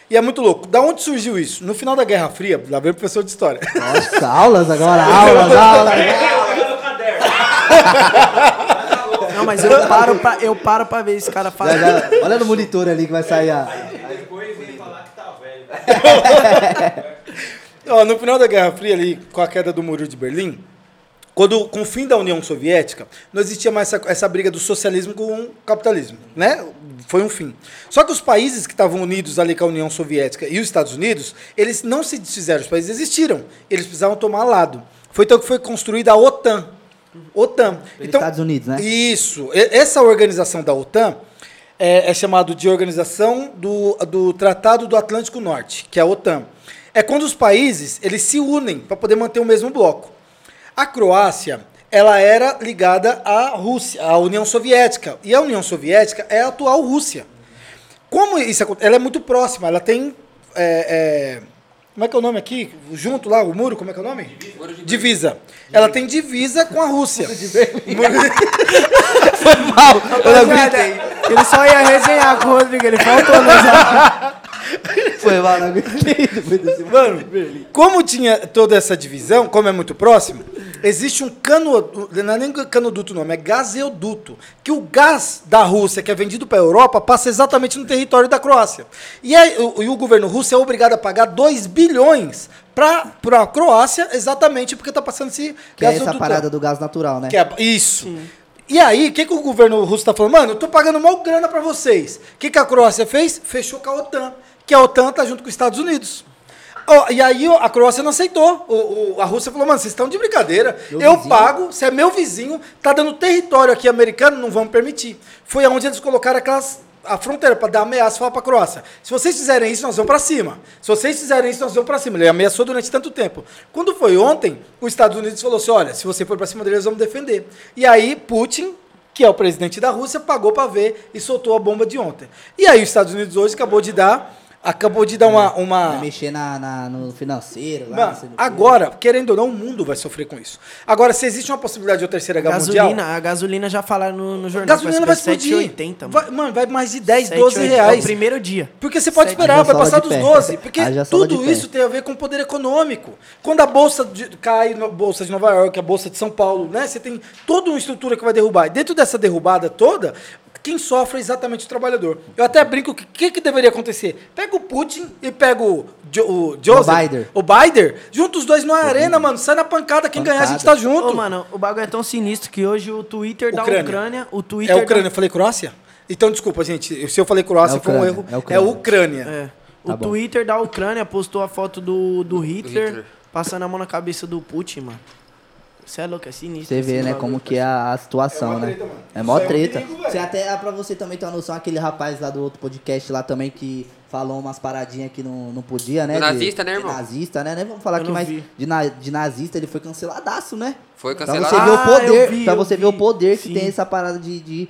S1: E é muito louco. Da onde surgiu isso? No final da Guerra Fria, lá vem o professor de história.
S3: Nossa, aulas agora, aulas, aulas.
S4: Não, mas eu paro pra, eu paro pra ver esse cara
S3: Já,
S4: falar.
S3: já, olha no monitor ali que vai sair a.
S2: Depois vem falar que tá velho.
S1: Ó, no final da Guerra Fria, ali, com a queda do muro de Berlim, quando, com o fim da União Soviética, não existia mais essa, essa briga do socialismo com o capitalismo, né? Foi um fim. Só que os países que estavam unidos ali com a União Soviética e os Estados Unidos, eles não se desfizeram, os países existiram. Eles precisavam tomar lado. Foi então que foi construída a OTAN. OTAN.
S3: Pelos Estados Unidos, né?
S1: Isso. Essa organização da OTAN é, é chamado de Organização do, do Tratado do Atlântico Norte, que é a OTAN. É quando os países eles se unem para poder manter o mesmo bloco. A Croácia ela era ligada à Rússia, à União Soviética, e a União Soviética é a atual Rússia. Como isso acon- ela é muito próxima, ela tem é, é, como é que é o nome aqui? Junto lá, o muro, como é que é o nome? Divisa. Ela tem divisa com a Rússia.
S4: Rapaziada, ele só ia resenhar com o Rodrigo, ele faltou, né?
S3: Foi mal, não aguentei
S1: Mano, como tinha toda essa divisão, como é muito próximo, existe um cano, não é nem canoduto não, é gaseoduto, que o gás da Rússia que é vendido para a Europa passa exatamente no território da Croácia. E, aí, o, e o governo russo é obrigado a pagar 2 bilhões para a Croácia exatamente porque está passando esse
S3: Que é essa parada do gás natural, né?
S1: É- isso. E aí, o que, que o governo russo está falando? Mano, eu tô pagando mal grana para vocês. O que, que a Croácia fez? Fechou com a OTAN. Que a OTAN tá junto com os Estados Unidos. Ó, e aí a Croácia não aceitou. O, o- a Rússia falou, mano, vocês estão de brincadeira.
S3: Meu
S1: eu
S3: vizinho.
S1: pago, você é meu vizinho, tá dando território aqui americano, não vamos permitir. Foi aonde eles colocaram aquelas a fronteira para dar ameaça falar para a Croácia. Se vocês fizerem isso, nós vamos para cima. Se vocês fizerem isso, nós vamos para cima. Ele ameaçou durante tanto tempo. Quando foi ontem, os Estados Unidos falou assim: olha, se você for para cima deles, vamos defender. E aí, Putin, que é o presidente da Rússia, pagou para ver e soltou a bomba de ontem. E aí, os Estados Unidos hoje acabou de dar acabou de dar uma. uma...
S3: Vai mexer na, na- no financeiro. lá,
S1: Mano, agora, querendo ou não, o mundo vai sofrer com isso. Agora, se existe uma possibilidade de uma terceira guerra
S4: Gasolina,
S1: mundial.
S4: a gasolina já falaram no, no jornal.
S1: Gasolina vai
S4: ser
S1: explodir.
S4: 7,80, mano.
S1: Vai, mano, vai mais de 10,
S4: 7,80.
S1: 12
S4: É o
S1: reais.
S4: primeiro dia.
S1: Porque você pode
S4: Sete
S1: esperar,
S3: Haja
S1: vai passar dos
S3: pé.
S1: 12. Porque tudo isso tem a ver com poder econômico. Quando a bolsa de- cai, a bolsa de Nova York, a bolsa de São Paulo, né? Você tem toda uma estrutura que vai derrubar. E dentro dessa derrubada toda, quem sofre é exatamente o trabalhador. Eu até brinco que o que, que deveria acontecer? Pega o Putin e pega o, Jo- o Joseph,
S3: Biden.
S1: o Biden, junta os dois numa arena, mano. Sai na pancada, quem ganhar a gente tá
S3: Pancada.
S1: junto.
S4: Ô, mano, o bagulho é tão sinistro que hoje o Twitter da
S1: Ucrânia.
S4: Ucrânia, o
S1: é
S4: Twitter
S1: Ucrânia, eu falei Croácia? Então, desculpa, gente. Se eu falei Croácia,
S3: É
S1: foi um
S3: Ucrânia,
S1: erro.
S3: é
S1: É
S3: Ucrânia.
S1: Ucrânia.
S4: Da, é, o
S3: Tá.
S4: Twitter da Ucrânia postou a foto do, do Hitler,
S5: Hitler.
S4: passando a mão na cabeça do Putin, mano. Você é louco, é sinistro.
S3: Você vê,
S4: esse
S3: né,
S4: bagulho,
S3: como que é a, a situação,
S1: É mó
S3: né?
S1: treta, mano.
S3: É mó
S1: é
S3: treta. Você até, ah, pra você também ter uma noção, aquele rapaz lá do outro podcast lá também que falou umas paradinhas que não, não podia, né?
S5: Do
S3: de-
S5: nazista, né,
S3: de
S5: irmão?
S3: nazista, né? Nem Vamos falar aqui mais de, na- de nazista, ele foi canceladaço, né?
S5: Foi
S3: Pra
S5: cancelado.
S3: você ver o
S4: Ah,
S3: poder,
S4: eu vi,
S3: pra você ver o poder que tem essa parada de, de,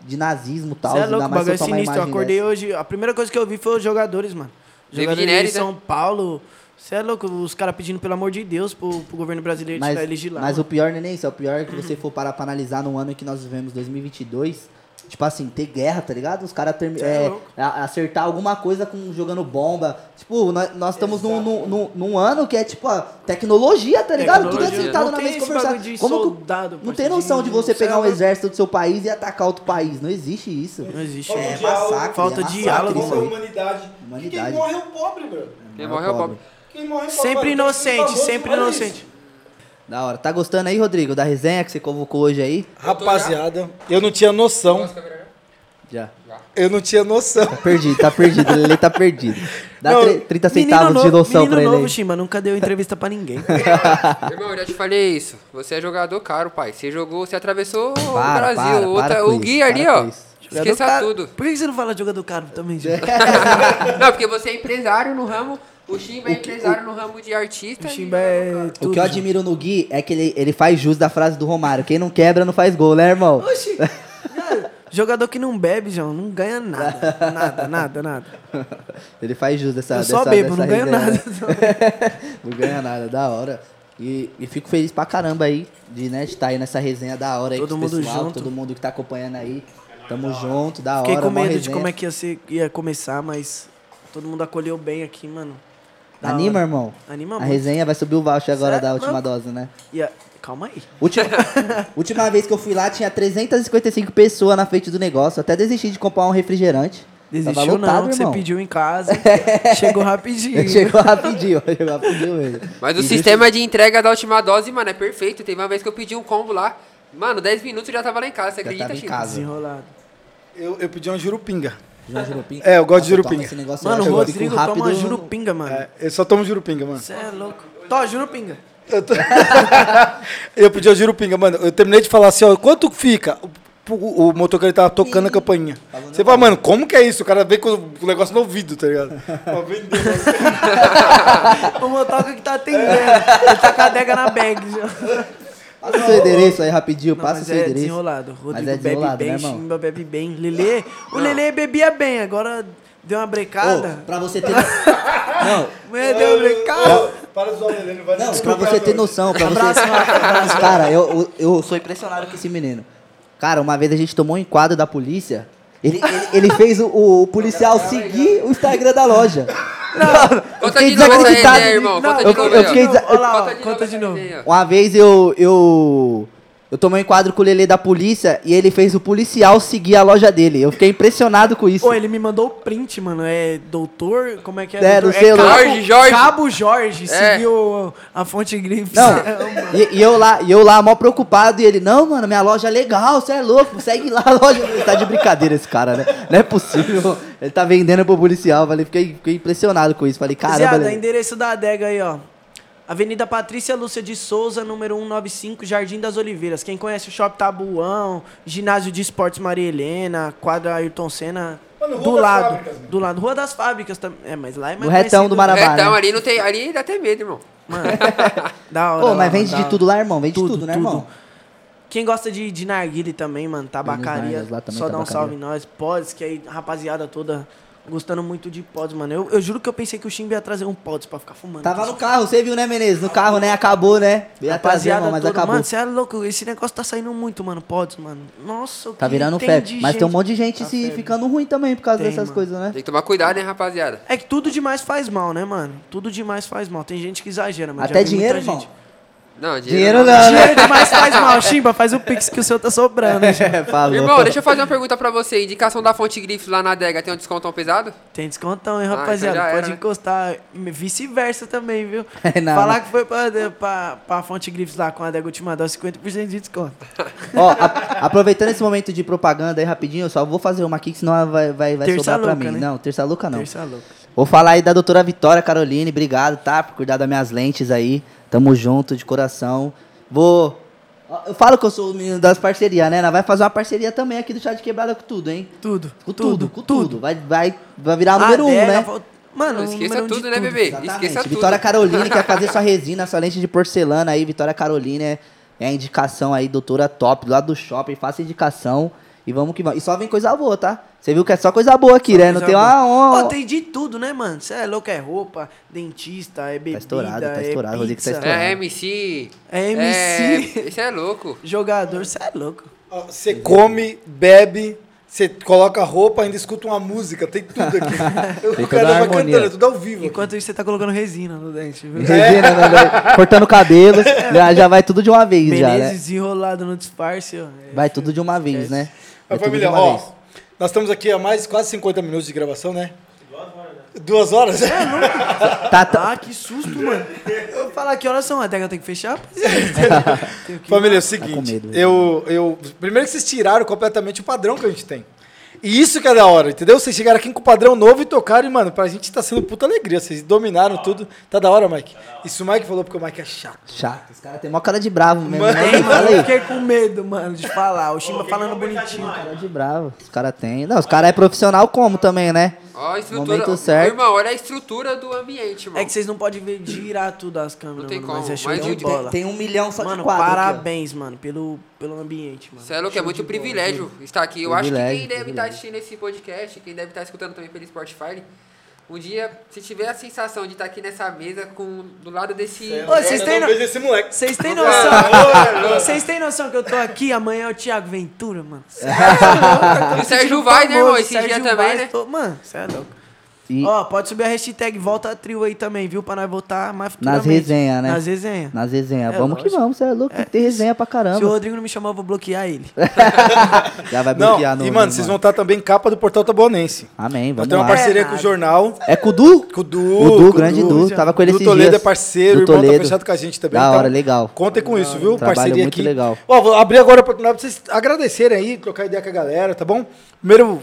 S3: de nazismo e tal.
S4: Você é louco, bagulho é sinistro. Eu acordei
S3: dessa.
S4: hoje, a primeira coisa que eu vi foi os jogadores, mano. Jogadores de
S5: né?
S4: São Paulo. Você é louco, os caras pedindo pelo amor de Deus pro, pro governo brasileiro tirar eles de
S3: Mas,
S4: lá.
S3: mas o
S4: mano.
S3: pior não é nem isso, é o pior é que você for parar pra analisar no ano em que nós vivemos, 2022, tipo assim, ter guerra, tá ligado? Os caras
S4: é
S3: é, acertar alguma coisa com jogando bomba. Tipo, nós, nós estamos num, num, num- num ano que é tipo a tecnologia, tá ligado? Tudo é
S4: Tecnologia.
S3: sentado
S4: Não
S3: na mesa conversar.
S4: de
S3: Como que-
S4: soldado,
S3: não tem noção de você
S4: cê
S3: pegar
S4: é
S3: um exército do seu país e atacar outro país. Não existe isso.
S4: Não existe.
S1: Falta
S3: É
S1: de diálogo,
S3: massacre,
S4: falta
S3: é massacre
S4: diálogo,
S1: Falta
S3: aí.
S1: humanidade.
S3: Humanidade.
S1: Quem morre é o pobre, bro.
S5: Quem morreu é o pobre.
S1: Quem morre o.
S4: Sempre inocente, sempre inocente.
S1: isso.
S3: Da hora. Tá gostando aí, Rodrigo, da resenha que você convocou hoje aí?
S1: Rapaziada, eu não tinha noção.
S3: Já.
S1: Eu não tinha noção.
S3: Tá perdido, tá perdido. Ele tá perdido. Dá
S1: Não,
S3: tre- 30
S4: Menino
S3: centavos de
S4: novo-
S3: noção
S4: menino
S3: pra ele
S4: novo,
S3: aí.
S4: Chima, nunca deu entrevista pra ninguém.
S5: Irmão, eu já te falei isso. Você é jogador caro, pai. Você jogou, você atravessou o
S3: Para,
S5: Brasil.
S3: para,
S5: Outra-
S3: para
S5: o
S3: isso,
S5: Gui ali, ó. Esqueça tudo.
S4: Por que você não fala de jogador caro também, Chima?
S5: Não, porque você é empresário no ramo. O Chimba é empresário no ramo de artista.
S4: O
S5: e
S4: Chimba é
S5: caro.
S3: O
S4: tudo.
S3: que eu admiro no Gui é que ele, ele faz jus da frase do Romário. Quem não quebra não faz gol, né, irmão?
S4: Oxi, jogador que não bebe, João, não ganha nada. Nada, nada, nada.
S3: Ele faz jus dessa
S4: Eu só
S3: dessa-
S4: bebo,
S3: dessa
S4: não
S3: resenha,
S4: nada.
S3: não ganha nada, da hora. E, e fico feliz pra caramba aí de né, estar aí nessa resenha da hora aí
S4: Todo
S3: com o
S4: mundo
S3: pessoal,
S4: junto.
S3: todo mundo que tá acompanhando aí. Tamo junto, da
S4: Fiquei
S3: hora,
S4: com
S3: mó
S4: medo de como é que ia, ser, ia começar, mas todo mundo acolheu bem aqui, mano. Da
S3: Anima,
S4: hora.
S3: irmão?
S4: Anima
S3: A
S4: muito.
S3: resenha vai subir o voucher agora
S4: Sério,
S3: da última
S4: mano?
S3: dose, né?
S4: E a- Calma aí.
S3: Última, última vez que eu fui lá, tinha 355 pessoas na frente do negócio. Até desisti de comprar um refrigerante.
S4: Desistiu
S3: lotado,
S4: não, que você
S3: irmão.
S4: pediu em casa. chegou rapidinho.
S3: Chegou rapidinho, chegou rapidinho mesmo.
S5: Mas o
S3: E
S5: sistema de entrega da última dose, mano, é perfeito. Teve uma vez que eu pedi um combo lá. Mano, 10 minutos eu já tava lá em casa, você
S3: Já
S5: acredita,
S3: tava em
S5: Chico?
S3: casa.
S4: Desenrolado.
S1: Eu, eu pedi uma jurupinga.
S3: João Jurupinga?
S1: É, eu gosto de Jurupinga.
S3: toma esse negócio
S4: Mano, o Rodrigo
S3: rápido
S4: toma jurupinga, mano.
S1: É, eu só tomo jurupinga, mano.
S4: Você é louco. Tó, jurupinga.
S1: Eu, tô- eu pedi a jurupinga, mano. Eu terminei de falar assim, ó, quanto fica? O, o, o motoqueiro tava tocando a campainha. Você fala, mano, como que é isso? O cara vem com o negócio no ouvido, tá ligado? Pra vender, mano.
S4: O motoca que tá atendendo. Ele tá com a adega na bag. já.
S3: Passa o seu endereço aí rapidinho,
S4: Não,
S3: passa o
S4: mas
S3: seu
S4: é
S3: endereço.
S4: desenrolado. Rodrigo
S3: é desenrolado,
S4: bebe
S3: né,
S4: bem,
S3: irmão?
S4: Chimba bebe bem. Lelê, o Lelê bebia bem, agora deu uma brecada.
S3: Ô, pra você ter. Não,
S4: Mulher deu uma brecada.
S1: Para de zoar o Helene, vai
S3: não, pra você ter noção, pra você.
S4: Abraço.
S3: Cara, eu, eu, eu sou impressionado com esse menino. Cara, uma vez a gente tomou um enquadro da polícia. Ele, ele, ele fez o, o policial seguir o Instagram da loja. Não,
S5: Conta de novo essa resenha, irmão. Conta de
S3: Eu-
S5: novo aí,
S4: Olha lá,
S5: Conta de novo.
S3: Uma vez eu, eu, eu tomei um enquadro com o Lele da polícia e ele fez o policial seguir a loja dele. Eu fiquei impressionado com isso.
S4: Pô, ele me mandou o print, mano. É doutor. Como é que é?
S3: É,
S4: doutor?
S3: não sei, eu não-
S4: Cabo,
S5: Jorge, Jorge.
S4: Cabo Jorge.
S5: É.
S4: Seguiu a fonte grife.
S3: Não, e, e eu lá, e eu lá, mó preocupado, e ele, não, mano, minha loja é legal, você é louco, segue lá a loja. Ele tá de brincadeira esse cara, né? Não é possível. Ele tá vendendo pro policial, falei, fiquei, fiquei impressionado com isso. Falei, caramba, Lele.
S4: endereço da adega aí, ó. Avenida Patrícia Lúcia de Souza, número 195, Jardim das Oliveiras. Quem conhece o Shopping Tabuão, Ginásio de Esportes Maria Helena, quadra Ayrton Senna,
S1: Mano,
S4: do lado.
S1: Fábricas, mano.
S4: do lado. Rua das Fábricas também. É, mas lá é mais
S3: No retão do Marabá.
S5: Então,
S3: né?
S5: ali não tem. Ali dá até medo, irmão.
S4: Mano, da hora.
S3: Pô,
S4: lá,
S3: mas vende
S4: da
S3: de tudo lá, irmão, vende
S4: Tudo,
S3: tudo, né,
S4: tudo.
S3: irmão?
S4: Quem gosta de, de narguile também, mano, tabacaria,
S3: também,
S4: só dá um
S3: tabacaria.
S4: salve em nós. Podes, que aí, rapaziada toda gostando muito de pods, mano. Eu, eu juro que eu pensei que o Chimba ia trazer um pods pra ficar fumando.
S3: Tava no carro, você viu, né, Menezes? No carro, né? Acabou, né? Ia trazer,
S4: Rapaziada,
S3: irmão, mas
S4: toda-
S3: acabou.
S4: Mano, você é louco, esse negócio tá saindo muito, mano, pods, mano. Nossa, o
S3: Tá virando febre. Mas tem um
S4: gente-
S3: monte de gente
S4: Tá
S3: se
S4: febre.
S3: ficando ruim também por causa
S4: Tem,
S3: dessas
S4: mano.
S3: coisas, né?
S5: Tem que tomar cuidado, hein, rapaziada.
S4: É que tudo demais faz mal, né, mano? Tudo demais faz mal. Tem gente que exagera, mas
S3: Até
S4: já vi
S3: dinheiro,
S4: muita
S3: irmão.
S4: gente.
S5: Não,
S3: Dinheiro
S5: não.
S3: não, né?
S4: Dinheiro demais faz mal. Chimba, faz o pix que o seu tá sobrando.
S3: É, falou.
S5: Irmão, deixa eu fazer uma pergunta pra você. Indicação da fonte Grife lá na adega tem um descontão pesado?
S4: Tem descontão, hein,
S5: então
S4: rapaziada?
S5: já era,
S4: Pode
S5: né?
S4: encostar. Vice-versa também, viu?
S3: É, não,
S4: Falar
S3: não.
S4: que foi pra, pra, pra Fonte Grifes lá com a Adega Ultimador, 50% de desconto.
S3: Ó, a- aproveitando esse momento de propaganda aí rapidinho, eu só vou fazer uma aqui que senão vai, vai, vai
S4: Terça
S3: sobrar pra
S4: louca,
S3: mim.
S4: né?
S3: Não, terça louca não.
S4: Terça louca.
S3: Vou falar aí da doutora Vitória Caroline, obrigado, tá? Por cuidar das minhas lentes aí. Tamo junto, de coração. Vou. Eu falo que eu sou o menino das parcerias, né? Nós vai fazer uma parceria também aqui do Chá de Quebrada com tudo, hein?
S4: Tudo.
S3: Com tudo, com tudo. Vai, vai, vai virar o número um,
S4: Adega,
S3: né?
S4: Mano,
S5: Não esqueça
S4: um de
S5: tudo, né, bebê?
S3: Exatamente.
S5: Esqueça tudo.
S3: Vitória Caroline quer fazer sua resina, sua lente de porcelana aí. Vitória Caroline é, é a indicação aí, doutora top, do lado do shopping. Faça indicação e vamos que vamos. E só vem coisa boa, tá? Você viu que é só coisa boa aqui, né? Não tem uma. uma...
S4: Ó, tem de tudo, né, mano? Você é louco, é roupa, dentista, é bebida,
S3: estourado, tá
S4: é
S3: estourado, Rodrigo tá
S4: pizza,
S3: estourado.
S5: É MC.
S4: É MC.
S5: É, isso é louco.
S4: jogador, você é louco.
S1: Você come, bebe, você coloca roupa, ainda escuta uma música, tem tudo aqui. O cara
S3: a
S1: vai
S3: harmonia.
S1: cantando, é tudo ao vivo. aqui.
S4: Enquanto isso, você tá colocando resina no dente, viu?
S3: Resina, né, né? cortando o cabelo, já, já vai tudo de uma vez, já, né?
S4: Enrolado no disfarce, ó. É,
S3: Vai tudo de uma vez, né? De
S1: família, ó, nós estamos aqui há mais quase 50 minutos de gravação, né? Duas horas? Duas horas?
S3: Tá, tá-
S4: Ah, que susto, mano. Eu vou falar que horas são, a adega tem que fechar? Tenho que-
S1: Família, é o
S3: com
S1: seguinte,
S3: medo, né?
S1: eu, eu. Primeiro que vocês tiraram completamente o padrão que a gente tem. E isso que é da hora, entendeu? Vocês chegaram aqui com o padrão novo e tocaram, e, mano, pra gente tá sendo puta alegria. Vocês dominaram tudo. Tá da hora, Mike. Isso o Mike falou porque o Mike é chato.
S3: Chato. Os caras têm mó cara de bravo mesmo.
S1: Mano,
S3: né?
S4: Mano, eu fiquei com medo, mano, de falar. O Chimba falando bonitinho.
S3: Cara de bravo. Os caras têm. Não, os caras é profissional como também, né?
S5: Ó, a estrutura.
S3: Momento certo.
S5: Irmão, olha a estrutura do ambiente, irmão.
S4: É que vocês não podem ver girar tudo as câmeras,
S5: Não tem
S4: mano, mas
S5: como,
S4: é show
S5: mas
S4: de bola.
S3: Tem um milhão só
S4: Mano,
S3: de quadro. aqui,
S4: parabéns, mano, pelo, pelo ambiente, mano.
S5: Você é louco, é muito privilégio estar aqui. Eu acho que
S3: Privilégio,
S5: quem deve estar
S3: privilégio.
S5: assistindo esse podcast, quem deve estar escutando também pelo Spotify, um dia, se tiver a sensação de estar aqui nessa mesa com do lado desse.
S4: Ô, vocês têm, no-
S1: esse moleque.
S4: vocês têm noção? Vocês têm noção que eu tô aqui, amanhã é o Thiago Ventura, mano? Cê é louco,
S5: E o Sérgio vai, né, irmão? Esse
S4: Sérgio
S5: dia também,
S4: Vaz,
S5: né?
S4: tô- Mano, você é louco.
S3: E
S4: Ó, pode subir a hashtag Volta a Trio aí também, viu? Pra nós votar mais
S3: nas resenhas, né?
S4: Nas resenhas.
S3: Nas resenhas.
S4: É,
S3: vamos que
S4: lógico.
S3: vamos, você é louco. Tem que ter resenha pra
S4: Se o
S3: caramba.
S4: Rodrigo não me chamar, eu vou bloquear ele.
S3: Já vai
S1: Não,
S3: bloquear no.
S1: e mano,
S3: no-
S1: vocês vão estar também capa do Portal Tabonense.
S3: Amém,
S1: Nós
S3: vamos
S1: temos uma parceria
S4: É
S1: com o jornal.
S3: É com o Du?
S1: Com o Du.
S3: O Du, grande Du. Tava com ele
S1: Du
S3: esses
S1: Toledo
S3: dias.
S1: é parceiro,
S3: Du
S1: o irmão tá
S3: Toledo.
S1: fechado com a gente também.
S3: Da
S1: então
S3: hora, legal.
S1: Contem com isso, viu?
S3: Trabalho
S1: Parceria
S3: muito
S1: aqui.
S3: legal.
S1: Ó, vou abrir agora a oportunidade pra vocês agradecerem aí, trocar ideia com a galera, tá bom? Primeiro,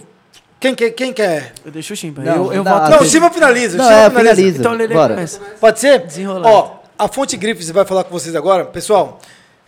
S1: quem, quer- quem quer?
S4: Eu deixo o Chimba.
S3: Não,
S4: eu eu
S3: dá-
S4: voto
S1: Não, o Silva finaliza. o
S3: Não,
S1: Silva
S3: é, finaliza.
S4: Então, Lele
S3: Bora.
S4: começa.
S1: Pode ser?
S4: Desenrolado.
S1: Ó, a Fonte Grifes vai falar com vocês agora. Pessoal,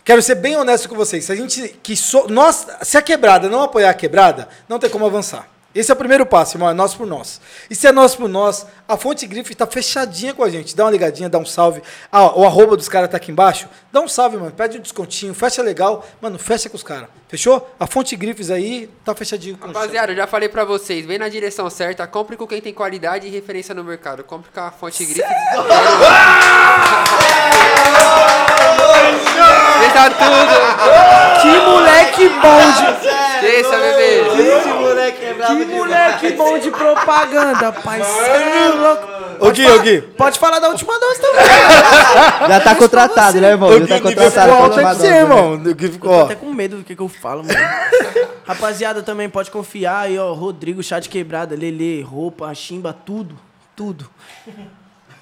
S1: quero ser bem honesto com vocês. Se a gente que so, nós, se a quebrada não apoiar a quebrada, não tem como avançar. Esse é o primeiro passo, irmão, é nós por nós. E se é nós por nós, a Fonte Grife está fechadinha com a gente. Dá uma ligadinha, dá um salve. Ah, o arroba dos caras tá aqui embaixo. Dá um salve, mano. Pede um descontinho, fecha legal. Mano, fecha com os caras. Fechou? A Fonte Grifes aí tá fechadinho com
S5: Rapaziada, eu já falei pra vocês, vem na direção certa, compre com quem tem qualidade e referência no mercado. Compre com a fonte grife. Deixa tudo!
S4: Que moleque bom de...
S5: Esqueça, bebê!
S3: Esse moleque é bravo
S4: Que moleque bom de propaganda, pai. Cê é louco.
S1: Ô Gui, ô Gui.
S4: Pode falar da última dose também.
S3: Já tá contratado, né, irmão? Já tá contratado.
S1: pra
S3: Madonna,
S1: você,
S3: né?
S1: irmão. O Gui ficou,
S4: Tô
S1: ó.
S4: até com medo do que, que eu falo, mano. Rapaziada, também pode confiar aí, ó. Rodrigo, chá de quebrada, Lele, roupa, chimba, tudo. Tudo.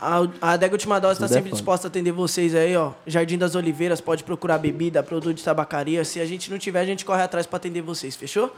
S4: A, a Adega Última Dose tá
S3: Tudo é
S4: sempre disposta a atender vocês aí, ó. Jardim das Oliveiras, pode procurar bebida, produto de tabacaria. Se a gente não tiver, a gente corre atrás pra atender vocês, fechou?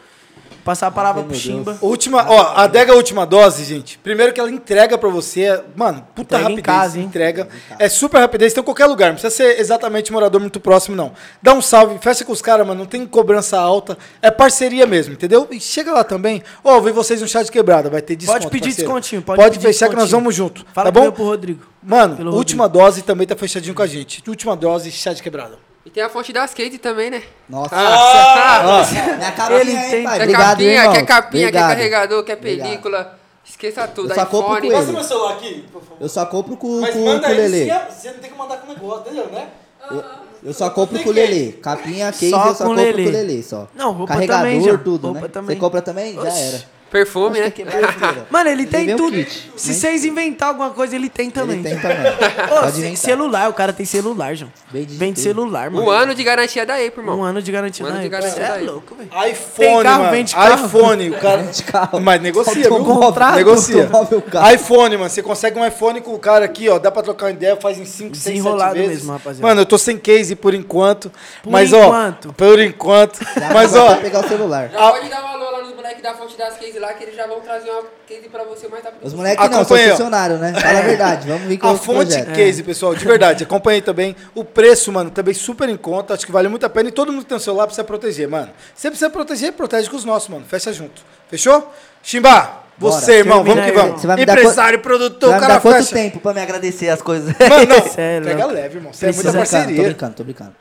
S4: Passar a palavra
S3: Ai,
S4: pro Chimba.
S1: Última, ó, a adega última dose, gente. Primeiro que ela entrega pra você, mano, puta
S4: Entrega em
S1: rapidez,
S4: casa, hein?
S1: entrega. É super rapidez, tem em qualquer lugar, não precisa ser exatamente morador muito próximo não. Dá um salve, fecha com os caras, mano, não tem cobrança alta, é parceria mesmo, entendeu? E chega lá também. Ó, vi vocês no chá de quebrada, vai ter desconto,
S4: Pode pedir
S1: parceiro.
S4: descontinho,
S1: Pode,
S4: pode pedir
S1: fechar que nós
S4: descontinho.
S1: vamos junto,
S4: Fala
S1: tá bom?
S4: pro Rodrigo.
S1: Mano,
S4: pelo
S1: última dose também tá fechadinho com a gente. Última dose, chá de quebrada.
S5: E tem a fonte das skate também, né?
S3: Nossa.
S1: Ah!
S3: Ó, minha capinha
S4: Ele
S3: aí,
S4: tem-
S3: pai.
S5: Quer
S3: Obrigado,
S5: capinha,
S3: irmão.
S5: quer capinha,
S3: Obrigado.
S5: quer carregador, quer
S3: Obrigado.
S5: película. Esqueça tudo,
S3: Eu só compro
S5: iPhone.
S3: com ele.
S1: Passa meu celular aqui, por favor.
S3: Eu só compro com,
S1: Mas
S3: com,
S1: manda
S3: com o
S1: aí,
S3: Lelê.
S1: você não tem que mandar com o negócio, entendeu, né?
S3: Eu, eu só compro com o Lelê. Capinha, case,
S4: Só
S3: eu só
S4: com
S3: compro
S4: Lelê.
S3: com o Lelê, só.
S4: Não, roupa
S3: Carregador,
S4: também, já.
S3: tudo,
S4: Roupa
S3: né?
S4: também.
S3: Você compra também? Já
S4: Oxi.
S3: era.
S5: Perfume, né?
S3: É.
S4: Mano, ele tem
S3: vem um
S4: tudo.
S3: kit,
S4: Se
S3: né?
S4: vocês inventar alguma coisa, ele tem também.
S3: Ele tem também.
S4: Ô, celular, o cara tem celular, João.
S3: Vende
S4: celular, mano.
S5: Um ano de garantia da Apple, irmão.
S4: Um ano de garantia
S5: Um ano de
S4: Apple.
S5: garantia
S4: Cê
S5: da
S4: é louco, velho.
S1: iPhone,
S4: Tem carro,
S1: mano.
S4: vende carro.
S1: iPhone, o cara.
S3: Vende carro.
S1: Mas negocia, viu?
S3: contrato,
S1: Negocia. iPhone, mano. Você consegue um iPhone com o cara aqui, ó. Dá pra trocar uma ideia, faz em 5, 6, 7
S4: Desenrolado
S1: vezes.
S4: mesmo, rapaziada.
S1: Mano, eu tô sem case por enquanto.
S4: Por
S1: mas,
S4: enquanto.
S1: ó. Por enquanto.
S3: Já
S1: Mas,
S3: vai
S1: ó.
S3: pegar o celular.
S5: Já pode dar alô lá moleques da fonte das cases lá, que eles já vão trazer uma case pra você mais rápido.
S3: Os moleques não, são funcionários, né? Fala a verdade, vamos vir com
S1: A
S3: o
S1: fonte
S3: projeto.
S1: case, pessoal, de verdade, acompanhei também. O preço, mano, também super em conta. Acho que vale muito a pena. E todo mundo que tem um celular precisa proteger, mano. Você precisa proteger, protege com os nossos, mano. Fecha junto. Fechou? Chimba,
S3: Bora.
S1: você, irmão,
S4: Termina
S1: vamos que vamos.
S3: Você vai me dar
S1: Empresário,
S3: Você
S1: produtor,
S3: vai
S1: o
S3: me
S1: cara
S3: dar quanto
S1: fecha.
S3: tempo pra me agradecer as coisas?
S1: Mano, não,
S4: é
S1: pega leve, irmão. Você é muita
S3: Tô brincando, tô
S1: parceria.
S3: brincando, tô brincando.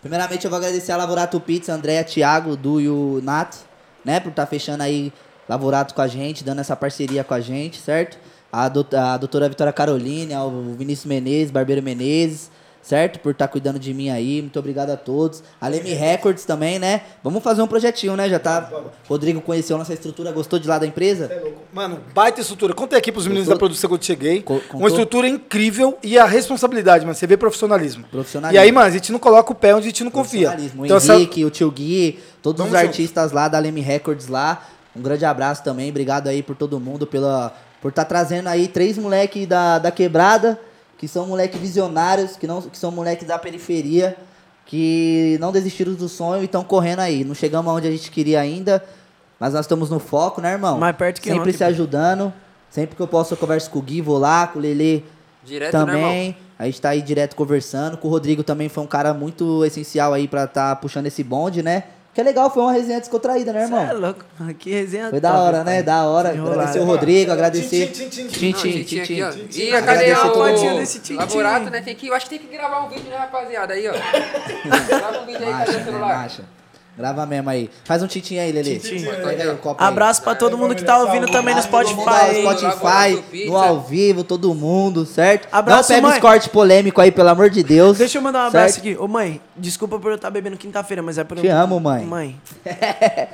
S3: Primeiramente, eu vou agradecer a Lavorato Pizza, Andréa, Thiago, Du e o Nato, né, por estar fechando aí Lavorato com a gente, dando essa parceria com a gente, certo? A, dout- a doutora Vitória Caroline, ao Vinícius Menezes, Barbeiro Menezes, certo? Por estar cuidando de mim aí, muito obrigado a todos. A Leme Records também, né? Vamos fazer um projetinho, né? Já tá. Rodrigo conheceu nossa estrutura, gostou de lá da empresa?
S1: Mano, baita estrutura. Contei aqui pros meninos
S3: Contou?
S1: da produção quando cheguei.
S3: Co- contou?
S1: Uma estrutura incrível e a responsabilidade, mano. Você vê profissionalismo.
S3: Profissionalismo.
S1: E aí, mano, a gente não coloca o pé onde a gente não confia.
S3: Profissionalismo. O
S1: Então, essa-
S3: Henrique, o Tio Gui, todos
S1: Vamos
S3: os
S1: junto.
S3: artistas lá da Leme Records lá. Um grande abraço também. Obrigado aí por todo mundo, pela, por estar trazendo aí três moleques da, da quebrada, que são moleques visionários, que, não, que são moleques da periferia, que não desistiram do sonho e estão correndo aí. Não chegamos aonde a gente queria ainda, mas nós estamos no foco, né, irmão?
S4: Mais perto que
S3: Sempre
S4: ontem,
S3: se ajudando. Sempre que eu posso, eu converso com o Gui, vou lá, com o Lelê
S5: Direto, né,
S3: também. A gente tá aí direto conversando. Com o Rodrigo também foi um cara muito essencial aí pra tá puxando esse bonde, né? Que é legal, foi uma resenha descontraída, né,
S4: Cê é
S3: irmão?
S4: louco. Que resenha
S3: Foi da
S4: top,
S3: hora, né? Da hora. Agradecer o Rodrigo, agradecer.
S1: Tchim, tchim, tchim,
S3: Tchim.
S5: E cadê
S3: Agradecer
S5: o
S3: mundo.
S4: desse tchim,
S5: Laborato,
S4: tchim.
S5: né? Tem que, eu acho que tem que gravar um vídeo, né, rapaziada? Aí, ó. Grava um vídeo aí, cadê o celular?
S3: Grava mesmo aí. Faz um titinho aí, Lelê.
S4: Tchim, tchim.
S3: Pega aí o copo aí.
S4: Abraço pra todo mundo que tá ouvindo também no Spotify.
S3: aí, Spotify, no ao vivo, todo mundo, certo?
S4: Abraço,
S3: Não pega
S4: mãe.
S3: os cortes polêmicos aí, pelo amor de Deus.
S4: Deixa eu mandar um abraço
S3: certo?
S4: aqui. Ô, mãe, desculpa por eu estar bebendo quinta-feira, mas é por
S3: Te amo, mãe.
S4: Mãe.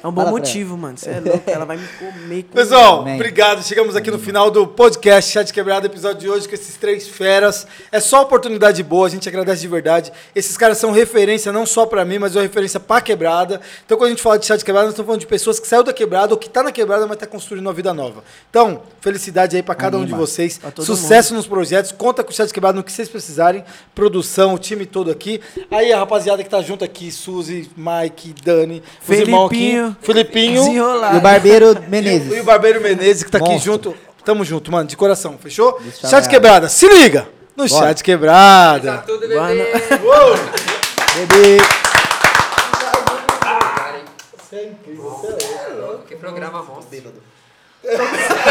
S4: É um bom
S3: Fala
S4: motivo, mano. Você é louco. Ela vai me comer com...
S1: Pessoal,
S3: Amém.
S1: obrigado. Chegamos aqui no final do podcast Chat Quebrado, episódio de hoje com esses três feras. É só oportunidade boa, a gente agradece de verdade. Esses caras são referência não só pra mim, mas é uma referência pra quebrada. Então, quando a gente fala de Chat Quebrado, nós estamos falando de pessoas que saiu da quebrada ou que tá na quebrada, mas tá construindo uma vida nova. Então, felicidade aí pra cada um de
S3: Anima.
S1: vocês. Sucesso nos projetos. Conta com o Chat Quebrado no que vocês precisarem. Produção, o time todo aqui. Aí a rapaziada que tá junto aqui, Suzy, Mike, Dani, aqui.
S4: Felipinho.
S1: Filipinho.
S4: Desenrolar.
S3: E o Barbeiro
S1: E o, e o
S3: Menezes.
S1: Barbeiro Menezes, que tá aqui junto. Tamo junto, mano, de coração, fechou?
S3: Deixa
S1: Chat
S3: eu-
S1: Quebrada, se liga! No
S3: Bora.
S1: Chat Quebrada.
S5: Tá tudo,
S4: Boa
S5: bebê.
S4: No-
S3: Bebê.
S5: Cara, hein? Que programa monstro.